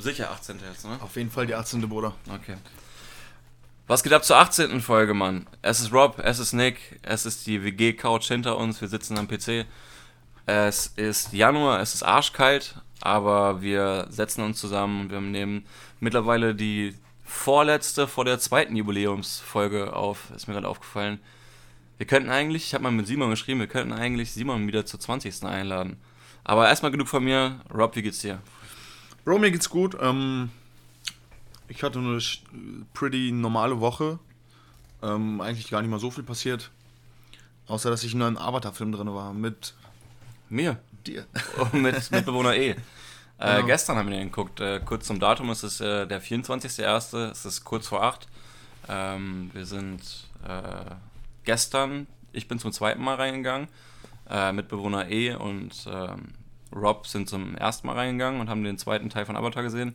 sicher 18. jetzt, ne? Auf jeden Fall die 18. Bruder. Okay. Was geht ab zur 18. Folge, Mann? Es ist Rob, es ist Nick, es ist die WG-Couch hinter uns, wir sitzen am PC. Es ist Januar, es ist arschkalt, aber wir setzen uns zusammen und wir nehmen mittlerweile die vorletzte vor der zweiten Jubiläumsfolge auf. Ist mir gerade aufgefallen. Wir könnten eigentlich, ich habe mal mit Simon geschrieben, wir könnten eigentlich Simon wieder zur 20. einladen. Aber erstmal genug von mir. Rob, wie geht's dir? Bro, mir geht's gut. Ähm, ich hatte eine pretty normale Woche. Ähm, eigentlich gar nicht mal so viel passiert. Außer, dass ich in einem Avatar-Film drin war. Mit mir. Dir. Und mit Mitbewohner E. Äh, genau. Gestern haben wir den geguckt. Äh, kurz zum Datum, es ist äh, der 24.01. Es ist kurz vor 8. Ähm, wir sind äh, gestern, ich bin zum zweiten Mal reingegangen. Äh, Mitbewohner E und ähm, Rob sind zum ersten Mal reingegangen und haben den zweiten Teil von Avatar gesehen.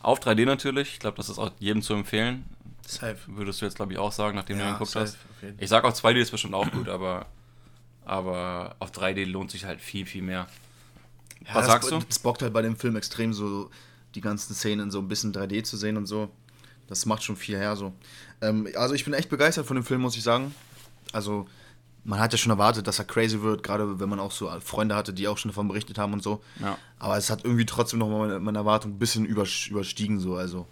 Auf 3D natürlich. Ich glaube, das ist auch jedem zu empfehlen. Safe. Würdest du jetzt, glaube ich, auch sagen, nachdem ja, du ihn geguckt hast. Ich sage auch 2D ist bestimmt auch gut, aber, aber auf 3D lohnt sich halt viel, viel mehr. Ja, Was sagst du? Es bockt halt bei dem Film extrem so die ganzen Szenen so ein bisschen 3D zu sehen und so. Das macht schon viel her so. Ähm, also ich bin echt begeistert von dem Film, muss ich sagen. Also man hat ja schon erwartet, dass er crazy wird, gerade wenn man auch so Freunde hatte, die auch schon davon berichtet haben und so. Ja. Aber es hat irgendwie trotzdem noch mal meine, Erwartung ein bisschen überstiegen so. Also,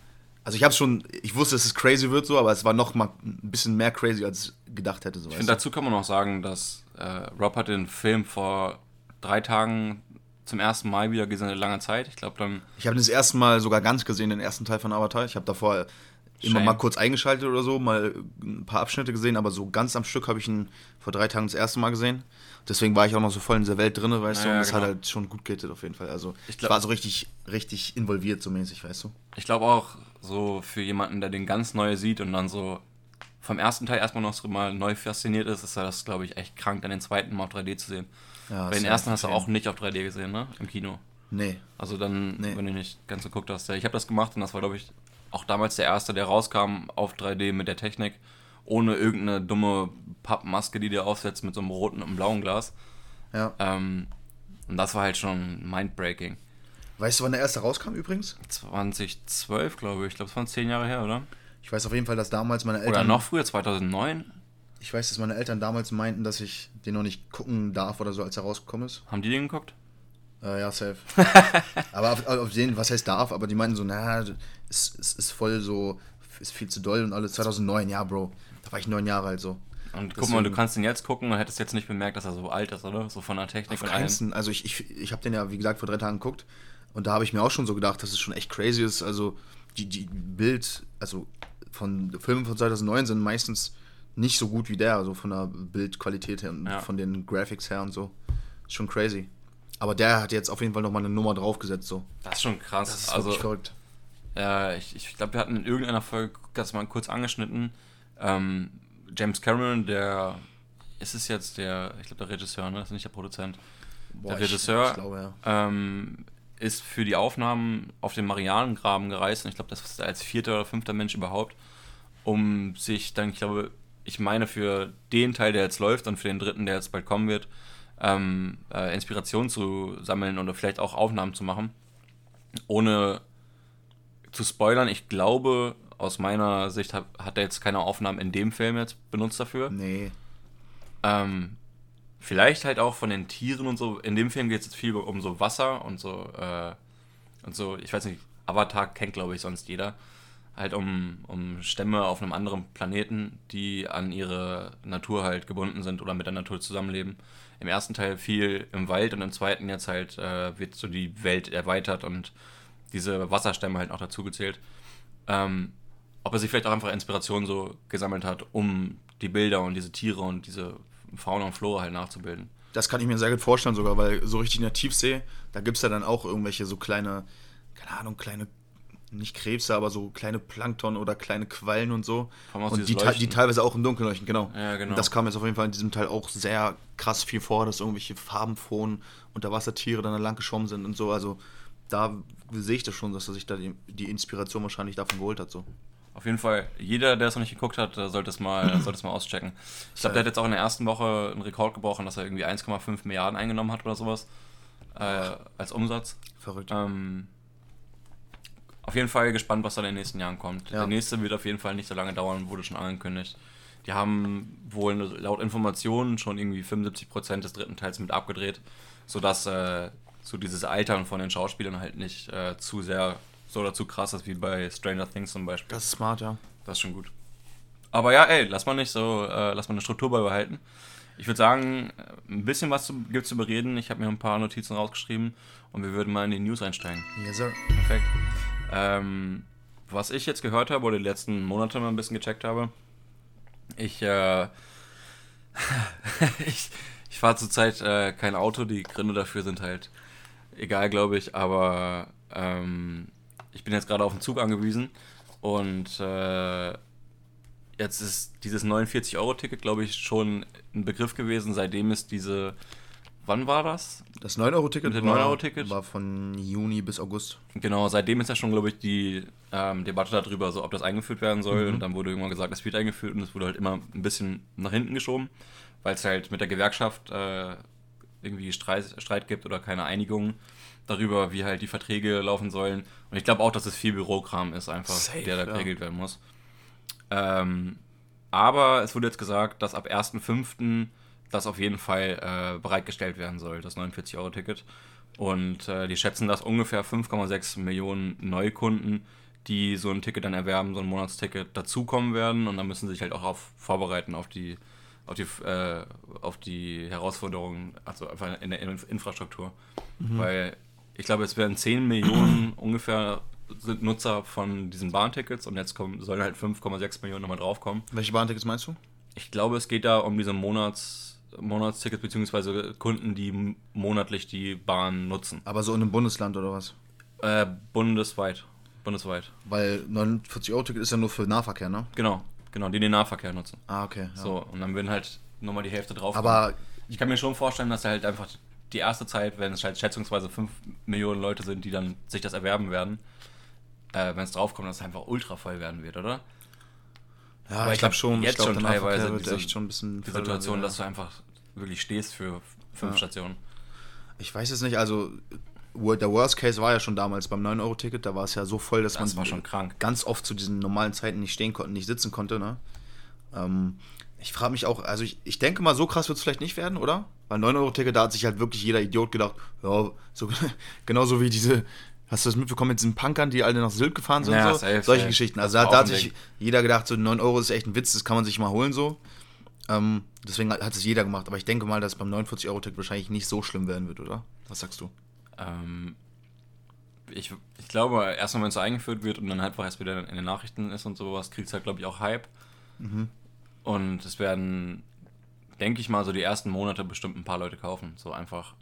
also ich habe schon, ich wusste, dass es crazy wird so, aber es war noch mal ein bisschen mehr crazy, als ich gedacht hätte. So, ich finde, dazu kann man auch sagen, dass äh, Rob hat den Film vor drei Tagen zum ersten Mal wieder gesehen in langer Zeit. Ich glaube dann. Ich habe das erste Mal sogar ganz gesehen, den ersten Teil von Avatar. Ich habe davor immer mal kurz eingeschaltet oder so, mal ein paar Abschnitte gesehen, aber so ganz am Stück habe ich ihn vor drei Tagen das erste Mal gesehen. Deswegen war ich auch noch so voll in dieser Welt drin, weißt ja, du, und das genau. hat halt schon gut gehittet auf jeden Fall. Also ich, glaub, ich war so richtig, richtig involviert, so mäßig, weißt du. Ich glaube auch, so für jemanden, der den ganz neu sieht und dann so vom ersten Teil erstmal noch so mal neu fasziniert ist, ist das, glaube ich, echt krank, dann den zweiten mal auf 3D zu sehen. Ja, Weil den ersten hast du auch nicht auf 3D gesehen, ne? Im Kino. Nee. Also dann, nee. wenn du nicht ganz geguckt hast. Ich habe das gemacht und das war, glaube ich, auch damals der erste, der rauskam auf 3D mit der Technik, ohne irgendeine dumme Pappmaske, die dir aufsetzt mit so einem roten und blauen Glas. Ja. Ähm, und das war halt schon mindbreaking. Weißt du, wann der erste rauskam übrigens? 2012, glaube ich. Ich glaube, es waren zehn Jahre her, oder? Ich weiß auf jeden Fall, dass damals meine Eltern. Oder noch früher, 2009? Ich weiß, dass meine Eltern damals meinten, dass ich den noch nicht gucken darf oder so, als er rausgekommen ist. Haben die den geguckt? Äh, ja, safe. aber auf, auf, den, was heißt darf, aber die meinten so, naja, es, es ist voll so, ist viel zu doll und alles. 2009, ja, Bro. Da war ich neun Jahre alt so. Und guck mal, du kannst den jetzt gucken und hättest jetzt nicht bemerkt, dass er so alt ist, oder? So von der Technik auf und allem. Also ich, ich, ich habe den ja, wie gesagt, vor drei Tagen geguckt und da habe ich mir auch schon so gedacht, dass es schon echt crazy ist. Also die, die Bild, also von Filmen von 2009 sind meistens nicht so gut wie der, also von der Bildqualität her und ja. von den Graphics her und so. Ist schon crazy. Aber der hat jetzt auf jeden Fall nochmal eine Nummer draufgesetzt. So. Das ist schon krass. Das ist also, verrückt. Ja, ich, ich glaube, wir hatten in irgendeiner Folge das mal kurz angeschnitten. Ähm, James Cameron, der ist es jetzt der, ich glaube, der Regisseur, ne? Das ist nicht der Produzent. Boah, der Regisseur ich, glaube, ja. ähm, ist für die Aufnahmen auf den Marianengraben gereist und ich glaube, das ist als vierter oder fünfter Mensch überhaupt, um sich dann, ich glaube, ich meine für den Teil, der jetzt läuft und für den dritten, der jetzt bald kommen wird, ähm, äh, Inspiration zu sammeln oder vielleicht auch Aufnahmen zu machen. Ohne zu spoilern, ich glaube, aus meiner Sicht hat, hat er jetzt keine Aufnahmen in dem Film jetzt benutzt dafür. Nee. Ähm, vielleicht halt auch von den Tieren und so. In dem Film geht es jetzt viel um so Wasser und so, äh, und so, ich weiß nicht, Avatar kennt, glaube ich, sonst jeder. Halt um, um Stämme auf einem anderen Planeten, die an ihre Natur halt gebunden sind oder mit der Natur zusammenleben im ersten Teil viel im Wald und im zweiten jetzt halt äh, wird so die Welt erweitert und diese Wasserstämme halt noch dazu gezählt. Ähm, ob er sich vielleicht auch einfach Inspiration so gesammelt hat, um die Bilder und diese Tiere und diese Fauna und Flora halt nachzubilden. Das kann ich mir sehr gut vorstellen sogar, weil so richtig in der Tiefsee, da gibt es ja dann auch irgendwelche so kleine, keine Ahnung, kleine nicht Krebse, aber so kleine Plankton oder kleine Quallen und so. Und die, die, teilweise auch im Dunkeln leuchten, genau. Ja, genau. Und das kam jetzt auf jeden Fall in diesem Teil auch sehr krass viel vor, dass irgendwelche farbenfrohen Unterwassertiere dann lang geschwommen sind und so. Also da sehe ich das schon, dass er sich da die, die Inspiration wahrscheinlich davon geholt hat. So. Auf jeden Fall, jeder, der es noch nicht geguckt hat, sollte es mal, sollte es mal auschecken. Ich glaube, der hat jetzt auch in der ersten Woche einen Rekord gebrochen, dass er irgendwie 1,5 Milliarden eingenommen hat oder sowas äh, als Umsatz. Verrückt. Ähm, auf jeden Fall gespannt, was da in den nächsten Jahren kommt. Ja. Der nächste wird auf jeden Fall nicht so lange dauern, wurde schon angekündigt. Die haben wohl laut Informationen schon irgendwie 75% des dritten Teils mit abgedreht, sodass äh, so dieses Altern von den Schauspielern halt nicht äh, zu sehr so oder zu krass ist wie bei Stranger Things zum Beispiel. Das ist smart, ja. Das ist schon gut. Aber ja, ey, lass mal nicht so, äh, lass mal eine Struktur beibehalten. Ich würde sagen, ein bisschen was gibt es zu bereden. Ich habe mir ein paar Notizen rausgeschrieben und wir würden mal in die News einsteigen. Yes, sir. Perfekt. Ähm, was ich jetzt gehört habe oder die letzten Monate mal ein bisschen gecheckt habe, ich, äh, ich, ich fahre zurzeit äh, kein Auto, die Gründe dafür sind halt egal, glaube ich, aber ähm, ich bin jetzt gerade auf den Zug angewiesen und äh, jetzt ist dieses 49-Euro-Ticket, glaube ich, schon ein Begriff gewesen, seitdem es diese. Wann war das? Das 9-Euro-Ticket war, war von Juni bis August. Genau, seitdem ist ja schon, glaube ich, die ähm, Debatte darüber, so, ob das eingeführt werden soll. Mhm. Und dann wurde irgendwann gesagt, es wird eingeführt und es wurde halt immer ein bisschen nach hinten geschoben, weil es halt mit der Gewerkschaft äh, irgendwie Streit, Streit gibt oder keine Einigung darüber, wie halt die Verträge laufen sollen. Und ich glaube auch, dass es viel Bürokram ist, einfach, Safe, der da geregelt ja. werden muss. Ähm, aber es wurde jetzt gesagt, dass ab 1.5. das auf jeden Fall äh, bereitgestellt werden soll, das 49-Euro-Ticket. Und äh, die schätzen, dass ungefähr 5,6 Millionen Neukunden, die so ein Ticket dann erwerben, so ein Monatsticket, dazukommen werden. Und dann müssen sie sich halt auch auf, vorbereiten auf die, auf die, äh, auf die Herausforderungen, also einfach in der Infrastruktur. Mhm. Weil ich glaube, es werden 10 Millionen ungefähr sind Nutzer von diesen Bahntickets und jetzt kommen, sollen halt 5,6 Millionen nochmal draufkommen. Welche Bahntickets meinst du? Ich glaube, es geht da um diese Monats, Monatstickets beziehungsweise Kunden, die monatlich die Bahn nutzen. Aber so in einem Bundesland oder was? Äh, bundesweit. Bundesweit. Weil 49-Euro-Ticket ist ja nur für Nahverkehr, ne? Genau, genau, die den Nahverkehr nutzen. Ah, okay. Ja. So, und dann würden halt nochmal die Hälfte drauf. Aber ich kann mir schon vorstellen, dass er halt einfach die erste Zeit, wenn es halt schätzungsweise 5 Millionen Leute sind, die dann sich das erwerben werden, äh, wenn es draufkommt, dass es einfach ultra voll werden wird, oder? Ja, Aber ich, glaube schon, jetzt glaub, schon teilweise diese, echt schon ein bisschen die Situation, dass du einfach wirklich stehst für fünf ja. Stationen. Ich weiß es nicht, also der Worst Case war ja schon damals beim 9-Euro-Ticket, da war es ja so voll, dass das man ganz oft zu diesen normalen Zeiten nicht stehen konnte, nicht sitzen konnte. Ne? Ähm, ich frage mich auch, also ich, ich denke mal, so krass wird es vielleicht nicht werden, oder? Weil 9-Euro-Ticket, da hat sich halt wirklich jeder Idiot gedacht, ja, so, genauso wie diese Hast du das mitbekommen mit diesen Punkern, die alle nach Sylt gefahren sind? Ja, so? safe, Solche safe. Geschichten. Also da, da hat sich jeder gedacht, so 9 Euro ist echt ein Witz, das kann man sich mal holen so. Ähm, deswegen hat es jeder gemacht. Aber ich denke mal, dass beim 49-Euro-Ticket wahrscheinlich nicht so schlimm werden wird, oder? Was sagst du? Ähm, ich, ich glaube, erstmal, wenn es eingeführt wird und dann einfach erst wieder in den Nachrichten ist und sowas, kriegt es halt, glaube ich, auch Hype. Mhm. Und es werden, denke ich mal, so die ersten Monate bestimmt ein paar Leute kaufen. So einfach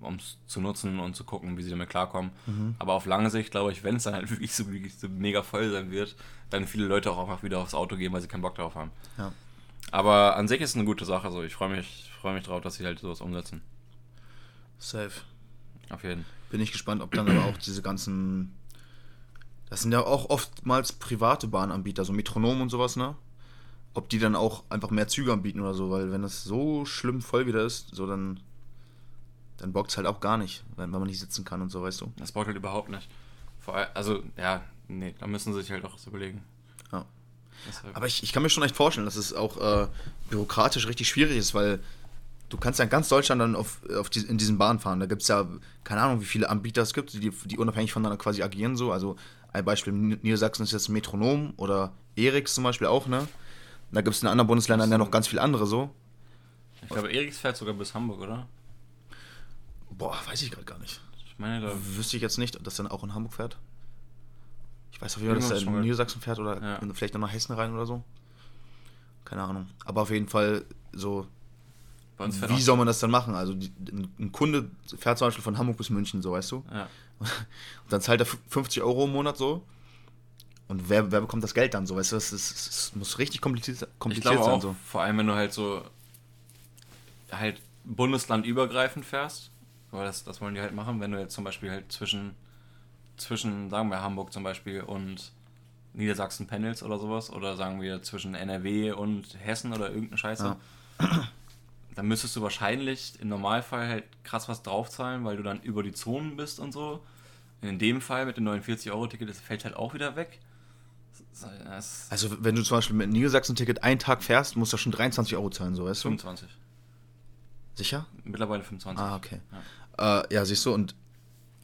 um es zu nutzen und zu gucken, wie sie damit klarkommen. Mhm. Aber auf lange Sicht glaube ich, wenn es dann halt wirklich so, wirklich so mega voll sein wird, dann viele Leute auch einfach wieder aufs Auto gehen, weil sie keinen Bock drauf haben. Ja. Aber an sich ist es eine gute Sache. So. Ich freue mich, freu mich drauf, dass sie halt sowas umsetzen. Safe. Auf jeden. Bin ich gespannt, ob dann aber auch diese ganzen. Das sind ja auch oftmals private Bahnanbieter, so Metronom und sowas, ne? Ob die dann auch einfach mehr Züge anbieten oder so, weil wenn das so schlimm voll wieder ist, so dann dann bockt es halt auch gar nicht, wenn, wenn man nicht sitzen kann und so, weißt du. Das bockt halt überhaupt nicht. Vor allem, also, ja, nee, da müssen sie sich halt auch was überlegen. Ja. Halt Aber ich, ich kann mir schon echt vorstellen, dass es auch äh, bürokratisch richtig schwierig ist, weil du kannst ja in ganz Deutschland dann auf, auf die, in diesen Bahnen fahren. Da gibt es ja, keine Ahnung, wie viele Anbieter es gibt, die, die unabhängig voneinander quasi agieren so. Also ein Beispiel in Niedersachsen ist jetzt Metronom oder Eriks zum Beispiel auch, ne? Da gibt es in anderen Bundesländern ja noch ganz viele andere so. Ich glaube, Eriks fährt sogar bis Hamburg, oder? Boah, weiß ich gerade gar nicht. Ich meine, da Wüsste ich jetzt nicht, dass er auch in Hamburg fährt. Ich weiß auf jeden Fall, dass er in Niedersachsen fährt oder ja. vielleicht noch nach Hessen rein oder so. Keine Ahnung. Aber auf jeden Fall so. Wie soll man das dann machen? Also die, ein Kunde fährt zum Beispiel von Hamburg bis München, so weißt du? Ja. Und dann zahlt er 50 Euro im Monat so. Und wer, wer bekommt das Geld dann so? Weißt du, das, das, das muss richtig kompliziert, kompliziert ich sein. Auch, so. Vor allem, wenn du halt so halt bundeslandübergreifend fährst weil das, das wollen die halt machen, wenn du jetzt zum Beispiel halt zwischen, zwischen, sagen wir Hamburg zum Beispiel und Niedersachsen pendelst oder sowas, oder sagen wir zwischen NRW und Hessen oder irgendeine Scheiße, ja. dann müsstest du wahrscheinlich im Normalfall halt krass was draufzahlen, weil du dann über die Zonen bist und so. in dem Fall mit dem 49-Euro-Ticket, das fällt halt auch wieder weg. Das also, wenn du zum Beispiel mit einem Niedersachsen-Ticket einen Tag fährst, musst du schon 23 Euro zahlen, so weißt du? 25. Sicher? Mittlerweile 25. Ah, okay. Ja, äh, ja siehst du, und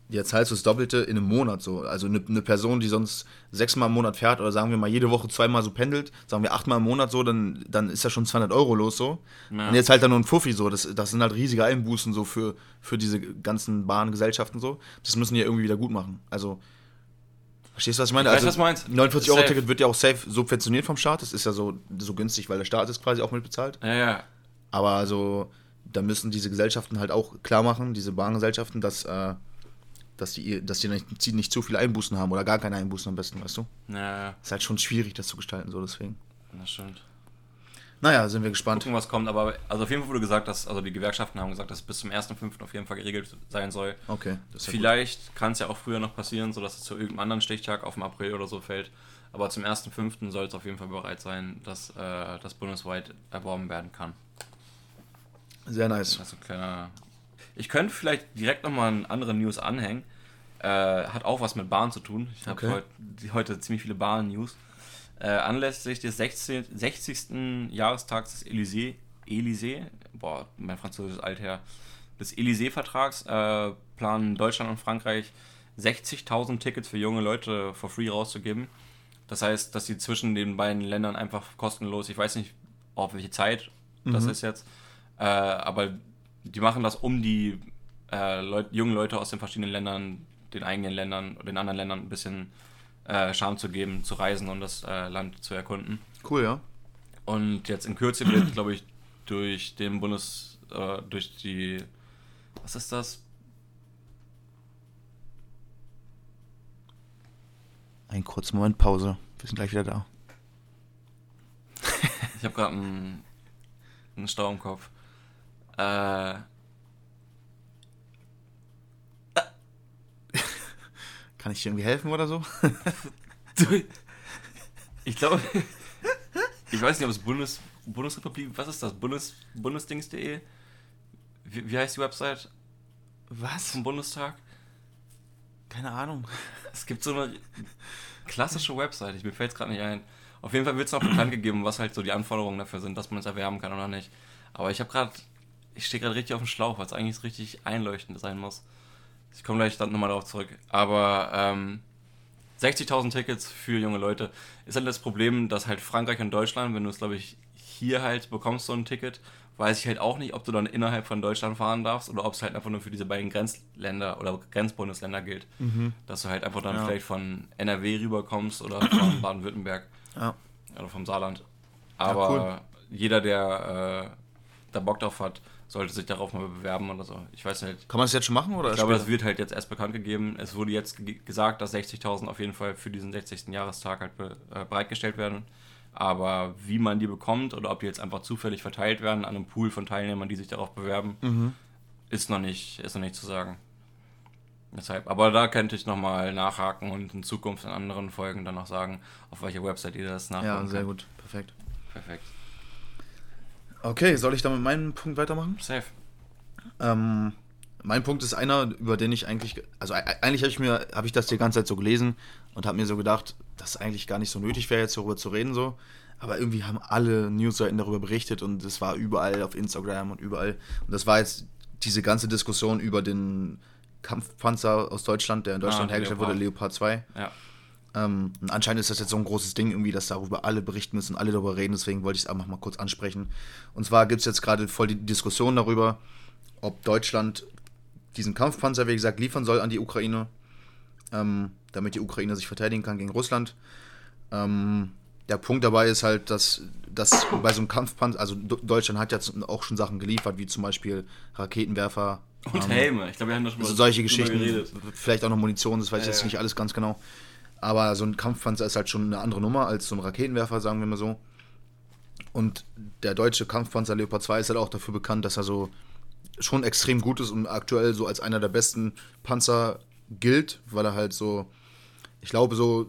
jetzt zahlst du das Doppelte in einem Monat so. Also eine, eine, Person, die sonst sechsmal im Monat fährt oder sagen wir mal jede Woche zweimal so pendelt, sagen wir achtmal im Monat so, dann, dann ist ja schon 200 Euro los so. Ja. Und jetzt halt dann nur ein Fuffi so. Das, das sind halt riesige Einbußen so für, für diese ganzen Bahngesellschaften so. Das müssen die ja irgendwie wieder gut machen. Also, verstehst du, was ich meine? Ich also, weiß, was meinst. 49 Euro Ticket wird ja auch safe subventioniert vom Staat. Das ist ja so, so günstig, weil der Staat ist quasi auch mitbezahlt. Ja, ja. Aber also, da müssen diese Gesellschaften halt auch klar machen, diese Bahngesellschaften, dass, äh, dass die, dass die nicht, nicht zu viele Einbußen haben oder gar keine Einbußen am besten, weißt du? Ja, ja. Ist halt schon schwierig, das zu gestalten, so deswegen. Das stimmt. Naja, sind wir gespannt. Gucken, was kommt, aber also auf jeden Fall wurde gesagt, dass, also die Gewerkschaften haben gesagt, dass es bis zum 1.5. auf jeden Fall geregelt sein soll. Okay. Vielleicht kann es ja auch früher noch passieren, sodass es zu irgendeinem anderen Stichtag auf dem April oder so fällt. Aber zum 1.5. soll es auf jeden Fall bereit sein, dass äh, das bundesweit erworben werden kann. Sehr nice. Also kleiner. Ich könnte vielleicht direkt nochmal eine andere News anhängen. Äh, hat auch was mit Bahn zu tun. Ich habe okay. heute, heute ziemlich viele Bahn-News. Äh, anlässlich des 16, 60. Jahrestags des Élysée, Élysée, boah, mein Französisch ist alt her, des Élysée-Vertrags äh, planen Deutschland und Frankreich 60.000 Tickets für junge Leute for free rauszugeben. Das heißt, dass sie zwischen den beiden Ländern einfach kostenlos, ich weiß nicht, auf welche Zeit mhm. das ist jetzt, äh, aber die machen das, um die äh, Leut jungen Leute aus den verschiedenen Ländern, den eigenen Ländern oder den anderen Ländern ein bisschen äh, Charme zu geben, zu reisen und das äh, Land zu erkunden. Cool, ja. Und jetzt in Kürze wird, glaube ich, durch den Bundes, äh, durch die, was ist das? Einen kurzen Moment Pause. Wir sind gleich wieder da. ich habe gerade einen, einen Stau im Kopf. Äh. Kann ich dir irgendwie helfen oder so? ich glaube. Ich weiß nicht, ob es Bundes, Bundesrepublik. Was ist das? Bundes, Bundesdings.de? Wie, wie heißt die Website? Was? Vom Bundestag? Keine Ahnung. Es gibt so eine klassische Website, ich, mir fällt es gerade nicht ein. Auf jeden Fall wird es noch bekannt gegeben, was halt so die Anforderungen dafür sind, dass man es erwerben kann oder nicht. Aber ich habe gerade ich stehe gerade richtig auf dem Schlauch, weil es eigentlich richtig einleuchtend sein muss. Ich komme gleich dann nochmal darauf zurück. Aber ähm, 60.000 Tickets für junge Leute ist halt das Problem, dass halt Frankreich und Deutschland, wenn du es glaube ich hier halt bekommst, so ein Ticket, weiß ich halt auch nicht, ob du dann innerhalb von Deutschland fahren darfst oder ob es halt einfach nur für diese beiden Grenzländer oder Grenzbundesländer gilt. Mhm. Dass du halt einfach dann ja. vielleicht von NRW rüberkommst oder von Baden-Württemberg. Ja. Oder vom Saarland. Aber ja, cool. jeder, der äh, da Bock drauf hat, sollte sich darauf mal bewerben oder so. Ich weiß nicht. Kann man das jetzt schon machen? Oder ich glaube, das wird halt jetzt erst bekannt gegeben. Es wurde jetzt gesagt, dass 60.000 auf jeden Fall für diesen 60. Jahrestag halt be äh, bereitgestellt werden. Aber wie man die bekommt oder ob die jetzt einfach zufällig verteilt werden an einem Pool von Teilnehmern, die sich darauf bewerben, mhm. ist, noch nicht, ist noch nicht zu sagen. Deshalb, aber da könnte ich nochmal nachhaken und in Zukunft in anderen Folgen dann noch sagen, auf welcher Website ihr das nachgucken Ja, sehr kann. gut. Perfekt. Perfekt. Okay, soll ich da mit meinem Punkt weitermachen? Safe. Ähm, mein Punkt ist einer, über den ich eigentlich, also eigentlich habe ich mir, habe ich das die ganze Zeit so gelesen und habe mir so gedacht, dass eigentlich gar nicht so nötig wäre, jetzt darüber zu reden so. Aber irgendwie haben alle Newsseiten darüber berichtet und es war überall auf Instagram und überall. Und das war jetzt diese ganze Diskussion über den Kampfpanzer aus Deutschland, der in Deutschland ah, hergestellt Leopard. wurde, Leopard 2. Ja. Ähm, anscheinend ist das jetzt so ein großes Ding irgendwie, dass darüber alle berichten müssen, alle darüber reden, deswegen wollte ich es einfach mal kurz ansprechen. Und zwar gibt es jetzt gerade voll die Diskussion darüber, ob Deutschland diesen Kampfpanzer, wie gesagt, liefern soll an die Ukraine, ähm, damit die Ukraine sich verteidigen kann gegen Russland. Ähm, der Punkt dabei ist halt, dass, dass bei so einem Kampfpanzer, also Deutschland hat jetzt auch schon Sachen geliefert, wie zum Beispiel Raketenwerfer. Und ähm, Helme, ich glaube, wir haben das schon mal solche Geschichten, vielleicht auch noch Munition, das weiß ich jetzt ja. nicht alles ganz genau. Aber so ein Kampfpanzer ist halt schon eine andere Nummer als so ein Raketenwerfer, sagen wir mal so. Und der deutsche Kampfpanzer Leopard 2 ist halt auch dafür bekannt, dass er so schon extrem gut ist und aktuell so als einer der besten Panzer gilt, weil er halt so, ich glaube so,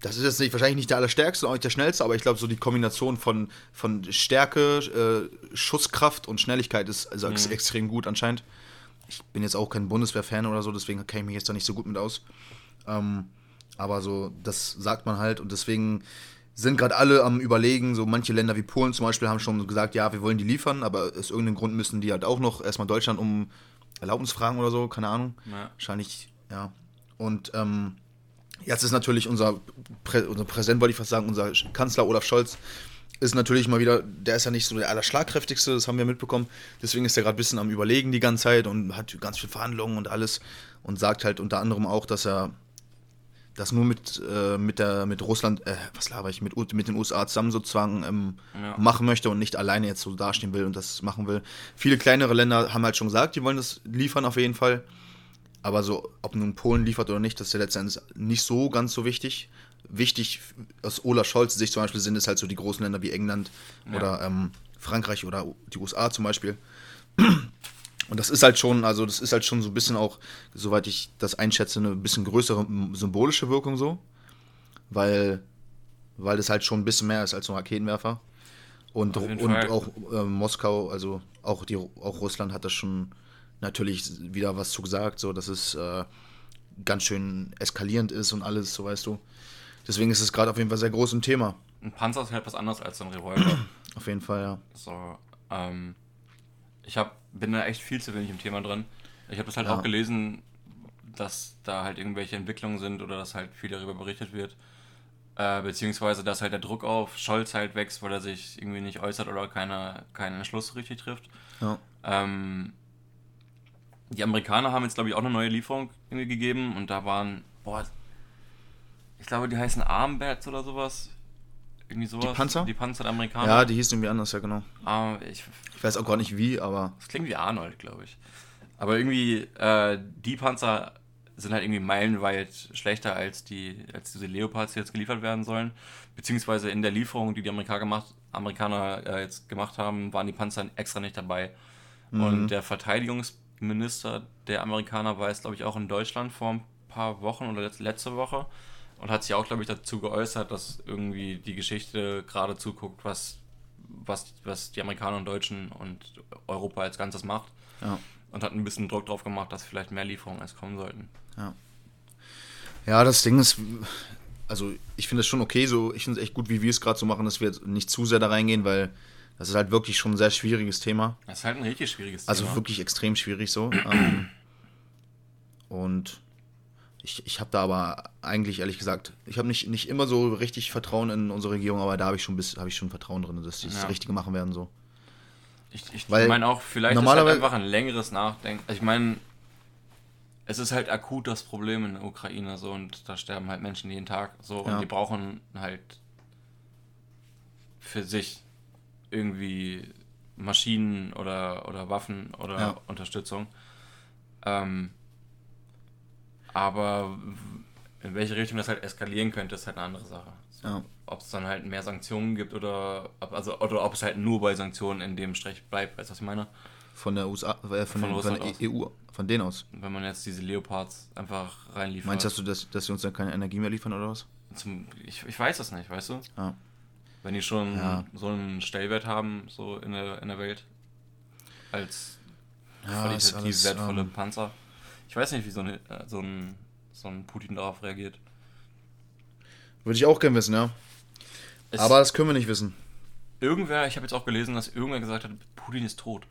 das ist jetzt nicht, wahrscheinlich nicht der allerstärkste und auch nicht der schnellste, aber ich glaube so die Kombination von, von Stärke, äh, Schusskraft und Schnelligkeit ist also mhm. extrem gut anscheinend. ich bin jetzt auch kein Bundeswehr-Fan oder so, deswegen kenne ich mich jetzt da nicht so gut mit aus. Ähm, aber so, das sagt man halt und deswegen sind gerade alle am Überlegen, so manche Länder wie Polen zum Beispiel haben schon gesagt, ja, wir wollen die liefern, aber aus irgendeinem Grund müssen die halt auch noch erstmal Deutschland um Erlaubnis fragen oder so, keine Ahnung. Ja. Wahrscheinlich, ja. Und ähm, jetzt ist natürlich unser, Prä unser Präsident, wollte ich fast sagen, unser Kanzler Olaf Scholz, ist natürlich mal wieder, der ist ja nicht so der allerschlagkräftigste, das haben wir mitbekommen. Deswegen ist er gerade ein bisschen am Überlegen die ganze Zeit und hat ganz viele Verhandlungen und alles und sagt halt unter anderem auch, dass er das nur mit, äh, mit, der, mit Russland, äh, was laber ich, mit, mit den USA zusammen sozusagen ähm, ja. machen möchte und nicht alleine jetzt so dastehen will und das machen will. Viele kleinere Länder haben halt schon gesagt, die wollen das liefern auf jeden Fall. Aber so, ob nun Polen liefert oder nicht, das ist ja letztendlich nicht so ganz so wichtig. Wichtig aus Olaf Scholz Sicht zum Beispiel sind es halt so die großen Länder wie England ja. oder ähm, Frankreich oder die USA zum Beispiel. Und das ist halt schon, also das ist halt schon so ein bisschen auch, soweit ich das einschätze, eine bisschen größere symbolische Wirkung so. Weil, weil das halt schon ein bisschen mehr ist als ein Raketenwerfer. Und, und auch äh, Moskau, also auch, die, auch Russland hat das schon natürlich wieder was zu gesagt, so dass es äh, ganz schön eskalierend ist und alles, so weißt du. Deswegen ist es gerade auf jeden Fall sehr groß ein Thema. Ein Panzer ist halt was anderes als ein Revolver. auf jeden Fall, ja. So, ähm, ich hab, bin da echt viel zu wenig im Thema drin. Ich habe das halt ja. auch gelesen, dass da halt irgendwelche Entwicklungen sind oder dass halt viel darüber berichtet wird. Äh, beziehungsweise, dass halt der Druck auf Scholz halt wächst, weil er sich irgendwie nicht äußert oder keine, keinen Entschluss richtig trifft. Ja. Ähm, die Amerikaner haben jetzt, glaube ich, auch eine neue Lieferung gegeben und da waren, boah, ich glaube, die heißen Armbats oder sowas. Irgendwie sowas. Die Panzer? Die Panzer der Amerikaner. Ja, die hießen irgendwie anders, ja genau. Ah, ich, ich weiß auch gar nicht wie, aber. Das klingt wie Arnold, glaube ich. Aber irgendwie, äh, die Panzer sind halt irgendwie meilenweit schlechter als, die, als diese Leopards, die jetzt geliefert werden sollen. Beziehungsweise in der Lieferung, die die Amerikaner gemacht, Amerikaner äh, jetzt gemacht haben, waren die Panzer extra nicht dabei. Mhm. Und der Verteidigungsminister der Amerikaner war jetzt, glaube ich, auch in Deutschland vor ein paar Wochen oder letzte Woche und hat sich auch, glaube ich, dazu geäußert, dass irgendwie die Geschichte gerade zuguckt, was, was, was die Amerikaner und Deutschen und Europa als Ganzes macht. Ja. Und hat ein bisschen Druck drauf gemacht, dass vielleicht mehr Lieferungen als kommen sollten. Ja. Ja, das Ding ist, also ich finde es schon okay, so, ich finde es echt gut, wie wir es gerade so machen, dass wir jetzt nicht zu sehr da reingehen, weil das ist halt wirklich schon ein sehr schwieriges Thema. Das ist halt ein richtig schwieriges also Thema. Also wirklich extrem schwierig so. Ähm, und ich, ich habe da aber eigentlich, ehrlich gesagt, ich habe nicht, nicht immer so richtig Vertrauen in unsere Regierung, aber da habe ich, schon ich schon Vertrauen drin, dass die ja. das Richtige machen werden. So. Ich, ich meine auch, vielleicht ist halt einfach ein längeres Nachdenken. Also ich meine, es ist halt akut das Problem in der Ukraine so und da sterben halt Menschen jeden Tag so ja. und die brauchen halt für sich irgendwie Maschinen oder, oder Waffen oder ja. Unterstützung. Ähm, aber in welche Richtung das halt eskalieren könnte, ist halt eine andere Sache. So, ja. Ob es dann halt mehr Sanktionen gibt oder, also, oder ob es halt nur bei Sanktionen in dem Strich bleibt, weißt du, was ich meine? Von der USA, äh, von, von, von der EU, von denen aus. Wenn man jetzt diese Leopards einfach reinliefert. Meinst du, dass, dass sie uns dann keine Energie mehr liefern oder was? Zum, ich, ich weiß das nicht, weißt du? Ja. Wenn die schon ja. so einen Stellwert haben, so in der, in der Welt, als ja, qualitativ wertvolle ähm, Panzer. Ich weiß nicht, wie so, eine, äh, so, ein, so ein Putin darauf reagiert. Würde ich auch gerne wissen, ja. Es Aber das können wir nicht wissen. Irgendwer, ich habe jetzt auch gelesen, dass irgendwer gesagt hat, Putin ist tot.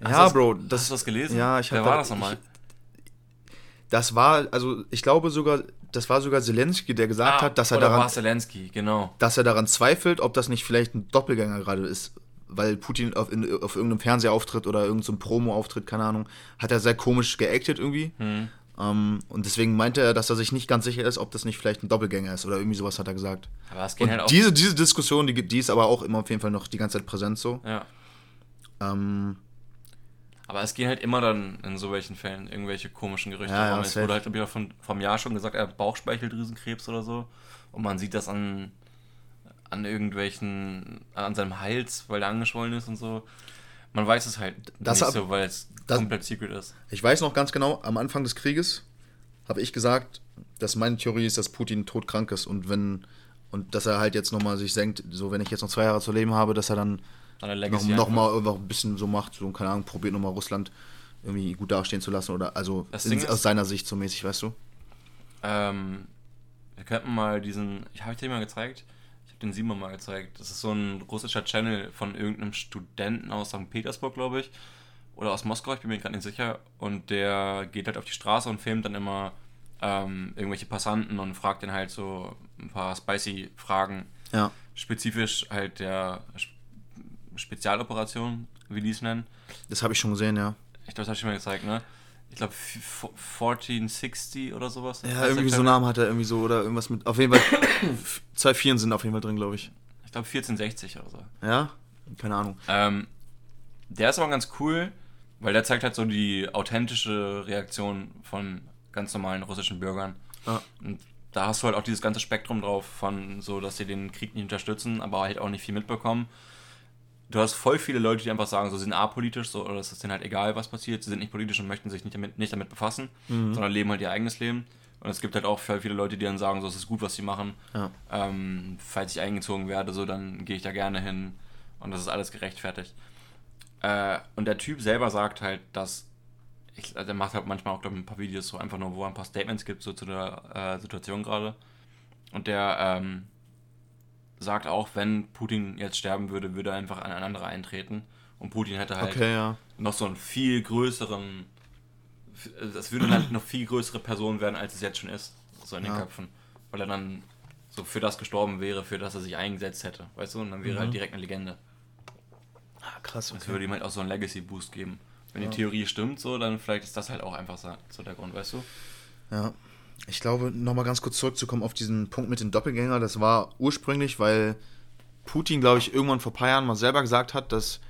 Ja, hast Bro. Das, hast du das gelesen? Ja, ich habe. Wer war das nochmal? Das war, also ich glaube sogar, das war sogar Zelensky, der gesagt ah, hat, dass er daran. War Zelensky, genau. Dass er daran zweifelt, ob das nicht vielleicht ein Doppelgänger gerade ist weil Putin auf, in, auf irgendeinem Fernsehauftritt oder irgendeinem so Promo-Auftritt, keine Ahnung, hat er sehr komisch geactet irgendwie. Mhm. Um, und deswegen meinte er, dass er sich nicht ganz sicher ist, ob das nicht vielleicht ein Doppelgänger ist oder irgendwie sowas hat er gesagt. Aber es geht und halt auch diese, diese Diskussion, die, die ist aber auch immer auf jeden Fall noch die ganze Zeit präsent so. Ja. Um, aber es gehen halt immer dann in so welchen Fällen irgendwelche komischen Gerüchte ja. Ja, es wurde halt wieder von, vom Jahr schon gesagt, er hat Bauchspeicheldrüsenkrebs oder so. Und man sieht das an an irgendwelchen, an seinem Hals, weil er angeschwollen ist und so. Man weiß es halt das nicht ab, so, weil es das, komplett secret ist. Ich weiß noch ganz genau, am Anfang des Krieges habe ich gesagt, dass meine Theorie ist, dass Putin todkrank ist und wenn und dass er halt jetzt nochmal sich senkt, so wenn ich jetzt noch zwei Jahre zu leben habe, dass er dann noch, noch mal einfach ein bisschen so macht, so keine Ahnung, probiert nochmal Russland irgendwie gut dastehen zu lassen oder also Das in, ist- aus seiner Sicht so mäßig, weißt du? Ähm, wir könnten mal diesen, ich habe dir mal gezeigt, ich den Simon mal gezeigt. Das ist so ein russischer Channel von irgendeinem Studenten aus St. Petersburg, glaube ich. Oder aus Moskau, ich bin mir gerade nicht sicher. Und der geht halt auf die Straße und filmt dann immer ähm, irgendwelche Passanten und fragt den halt so ein paar spicy Fragen. Ja. Spezifisch halt der Sp- Spezialoperation, wie die es nennen. Das habe ich schon gesehen, ja. Ich glaube, das habe ich dir mal gezeigt, ne? Ich glaube 1460 oder sowas. Ja, irgendwie so. Namen hat er irgendwie so oder irgendwas mit. Auf jeden Fall. zwei Vieren sind auf jeden Fall drin, glaube ich. Ich glaube 1460 oder so. Ja? Keine Ahnung. Ähm, der ist aber ganz cool, weil der zeigt halt so die authentische Reaktion von ganz normalen russischen Bürgern. Ja. Und da hast du halt auch dieses ganze Spektrum drauf von so, dass sie den Krieg nicht unterstützen, aber halt auch nicht viel mitbekommen. Du hast voll viele Leute, die einfach sagen, so sie sind apolitisch, so, oder es ist denen halt egal, was passiert, sie sind nicht politisch und möchten sich nicht damit, nicht damit befassen, sondern leben halt ihr eigenes Leben. Und es gibt halt auch voll viele Leute, die dann sagen, so es ist gut, was sie machen. Ja. Ähm, falls ich eingezogen werde, so dann gehe ich da gerne hin und das ist alles gerechtfertigt. Äh, und der Typ selber sagt halt, dass ich, der macht halt manchmal auch glaub, ich, ein paar Videos so einfach nur, wo er ein paar Statements gibt so zu der äh, Situation gerade. Und der ähm, sagt auch, wenn Putin jetzt sterben würde, würde er einfach an ein anderer eintreten. Und Putin hätte halt Okay, ja. noch so einen viel größeren, das würde dann halt noch viel größere Person werden, als es jetzt schon ist, so in den Ja. Köpfen. Weil er dann so für das gestorben wäre, für das er sich eingesetzt hätte, weißt du? Und dann wäre er halt direkt eine Legende. Ah, krass, Das okay. würde ihm halt auch so einen Legacy-Boost geben. Wenn die Theorie stimmt, so, dann vielleicht ist das halt auch einfach so der Grund, weißt du? Ja. Ich glaube, nochmal ganz kurz zurückzukommen auf diesen Punkt mit den Doppelgänger, das war ursprünglich, weil Putin, glaube ich, irgendwann vor ein paar Jahren mal selber gesagt hat, dass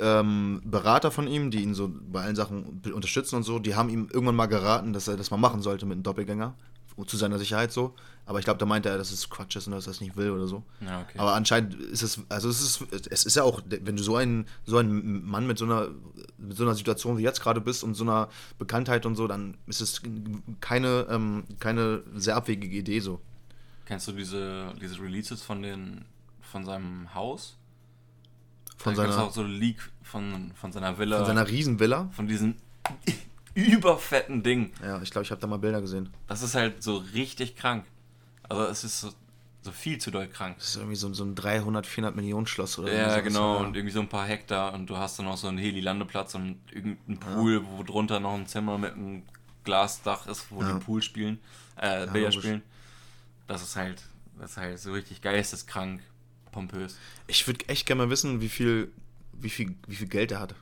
ähm, Berater von ihm, die ihn so bei allen Sachen unterstützen und so, die haben ihm irgendwann mal geraten, dass er das mal machen sollte mit einem Doppelgänger. Zu seiner Sicherheit so. Aber ich glaube, da meinte er, dass es Quatsch ist und dass er es nicht will oder so. Ja, okay. Aber anscheinend ist es, also es ist, es ist ja auch, wenn du so ein, so ein Mann mit so einer, mit so einer Situation wie jetzt gerade bist und so einer Bekanntheit und so, dann ist es keine, ähm, keine sehr abwegige Idee so. Kennst du diese, diese Releases von den von seinem Haus? Von da seiner, auch so ein Leak von, von seiner Villa. von seiner Riesenvilla. von diesem überfetten Ding. Ja, ich glaube, ich habe da mal Bilder gesehen. Das ist halt so richtig krank. Also es ist so, so viel zu doll krank. Das ist irgendwie so, so ein 300, 400 Millionen Schloss oder Ja, sowas, genau. ja. Und irgendwie so ein paar Hektar und du hast dann auch so einen Heli-Landeplatz und irgendeinen Pool, wo drunter noch ein Zimmer mit einem Glasdach ist, wo Ja. die Pool spielen, äh, Billard logisch. spielen. Das ist halt, das ist halt so richtig geisteskrank, pompös. Ich würde echt gerne mal wissen, wie viel, wie viel, wie viel Geld er hat.